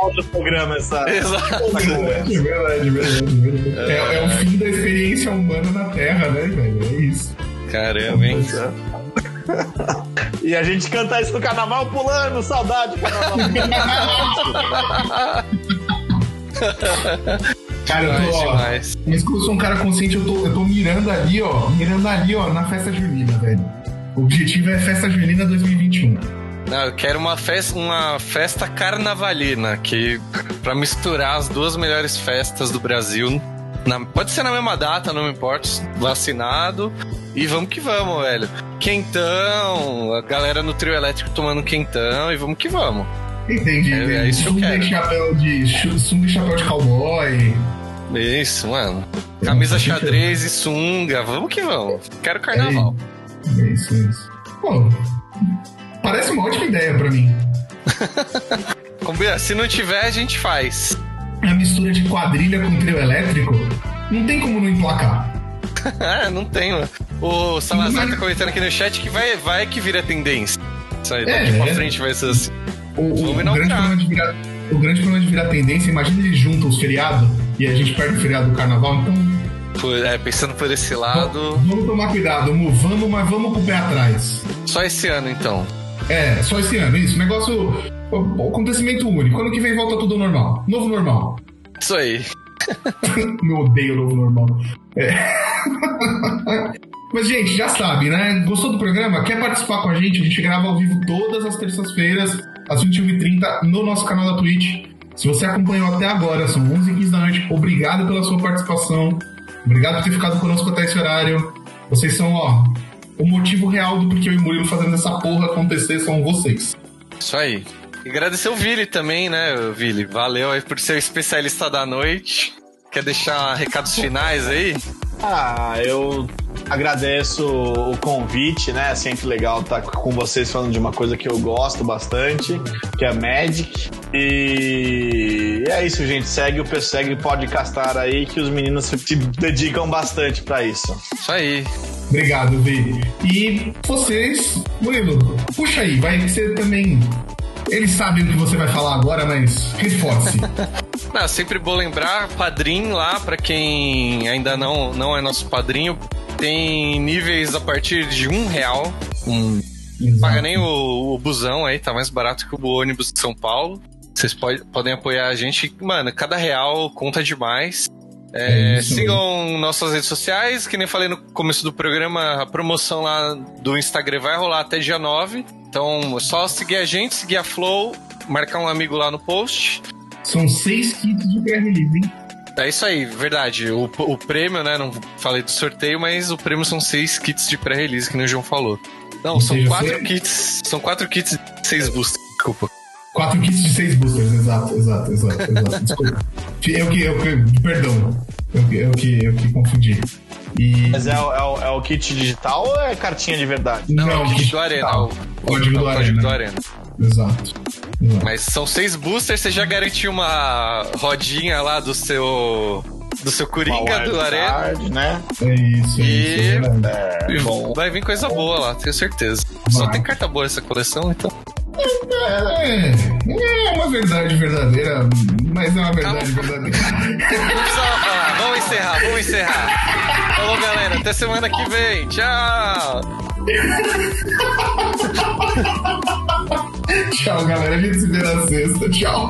Outro programa essa, Exato. essa. É verdade, verdade, verdade. É, é o fim da experiência humana na Terra, né, velho? É isso. Caramba, hein? E a gente canta isso no carnaval pulando, saudade do carnaval. Cara, eu Demais, tô, ó, demais. Mas como eu sou um cara consciente, eu tô, eu tô mirando ali, ó. Mirando ali, ó, na festa junina, velho. O objetivo é festa junina 2021. Não, eu quero uma festa, uma festa carnavalina, que pra misturar as duas melhores festas do Brasil. Na- pode ser na mesma data, não me importa. Vacinado. E vamos que vamos, velho. Quentão, a galera no trio elétrico tomando quentão e vamos que vamos. Entendi. É- é entendi. isso que eu quero. chapéu de sunga e chapéu de cowboy. Isso, mano. Camisa xadrez e sunga, vamos que vamos. Quero carnaval. É isso, é isso. Pô, parece uma ótima ideia pra mim. Se não tiver, a gente faz. A mistura de quadrilha com trio elétrico, não tem como não emplacar. Ah, não tem, mano. O Salazar tá comentando aqui no chat que vai, vai que vira tendência. Isso aí, daqui É, pra é. frente vai ser assim. O, o- Vamos o grande problema de virar, o grande problema de virar tendência, imagina eles juntam os feriados e a gente perde o feriado do carnaval, então Por- é, pensando por esse lado. Vamos tomar cuidado, Mu, vamos, mas vamos com o pé atrás. Só esse ano, então. É, só esse ano, isso. Negócio. Acontecimento único. Ano que vem volta tudo ao normal. Novo normal. Isso aí. Eu odeio o novo normal. É. Mas, gente, já sabe, né? Gostou do programa? Quer participar com a gente? A gente grava ao vivo todas as terças-feiras, às 21h30, no nosso canal da Twitch. Se você acompanhou até agora, são 11h15 da noite. Obrigado pela sua participação. Obrigado por ter ficado conosco até esse horário. Vocês são, ó, o motivo real do porquê eu e Murilo fazendo essa porra acontecer são vocês. Isso aí. E agradecer o Vili também, né, Vili? Valeu aí por ser o especialista da noite. Quer deixar recados finais aí? Ah, eu agradeço o convite, né? É sempre legal estar com vocês falando de uma coisa que eu gosto bastante, que é Magic. E é isso, gente. Segue o segue o podcastar aí que os meninos se dedicam bastante pra isso. Isso aí. Obrigado, Vi. E vocês, Murilo, puxa aí, vai você também. Eles sabem o que você vai falar agora, mas reforce. Não, sempre bom lembrar, padrinho lá, pra quem ainda não, não é nosso padrinho, tem níveis a partir de um real. Um, paga nem o, o busão aí, tá mais barato que o ônibus de São Paulo. Vocês pode, podem apoiar a gente. Mano, cada real conta demais. É, É sigam nossas redes sociais, que nem falei no começo do programa, a promoção lá do Instagram vai rolar até dia 9. Então, é só seguir a gente, seguir a Flow, marcar um amigo lá no post. São seis kits de PR Livre, hein? É isso aí, verdade. O, o prêmio, né? Não falei do sorteio, mas o prêmio são seis kits de pré-release, que nem o João falou. Não, são quatro kits. São quatro kits de seis boosters. Desculpa. Quatro kits de seis boosters, exato, exato, exato, exato. Desculpa. Eu que, eu que, perdão. Eu que, eu que, eu que confundi. E. Mas é, o- é é o kit digital ou é cartinha de verdade? Não, é o kit do Arena. digital. O, Código é do Arena. do Arena. Exato. exato. Mas são seis boosters, você já garantiu uma rodinha lá do seu. Do seu Coringa do Arena. né? É isso, é E- isso. É. É, E. Vai vir coisa boa lá, tenho certeza. Só Vai. tem carta boa nessa coleção, então. É, é, uma verdade verdadeira, mas é uma verdade Calma. verdadeira. Pessoal, vamos encerrar, vamos encerrar. Falou, galera. Até semana que vem. Tchau. Tchau, galera. A gente se vê na sexta. Tchau.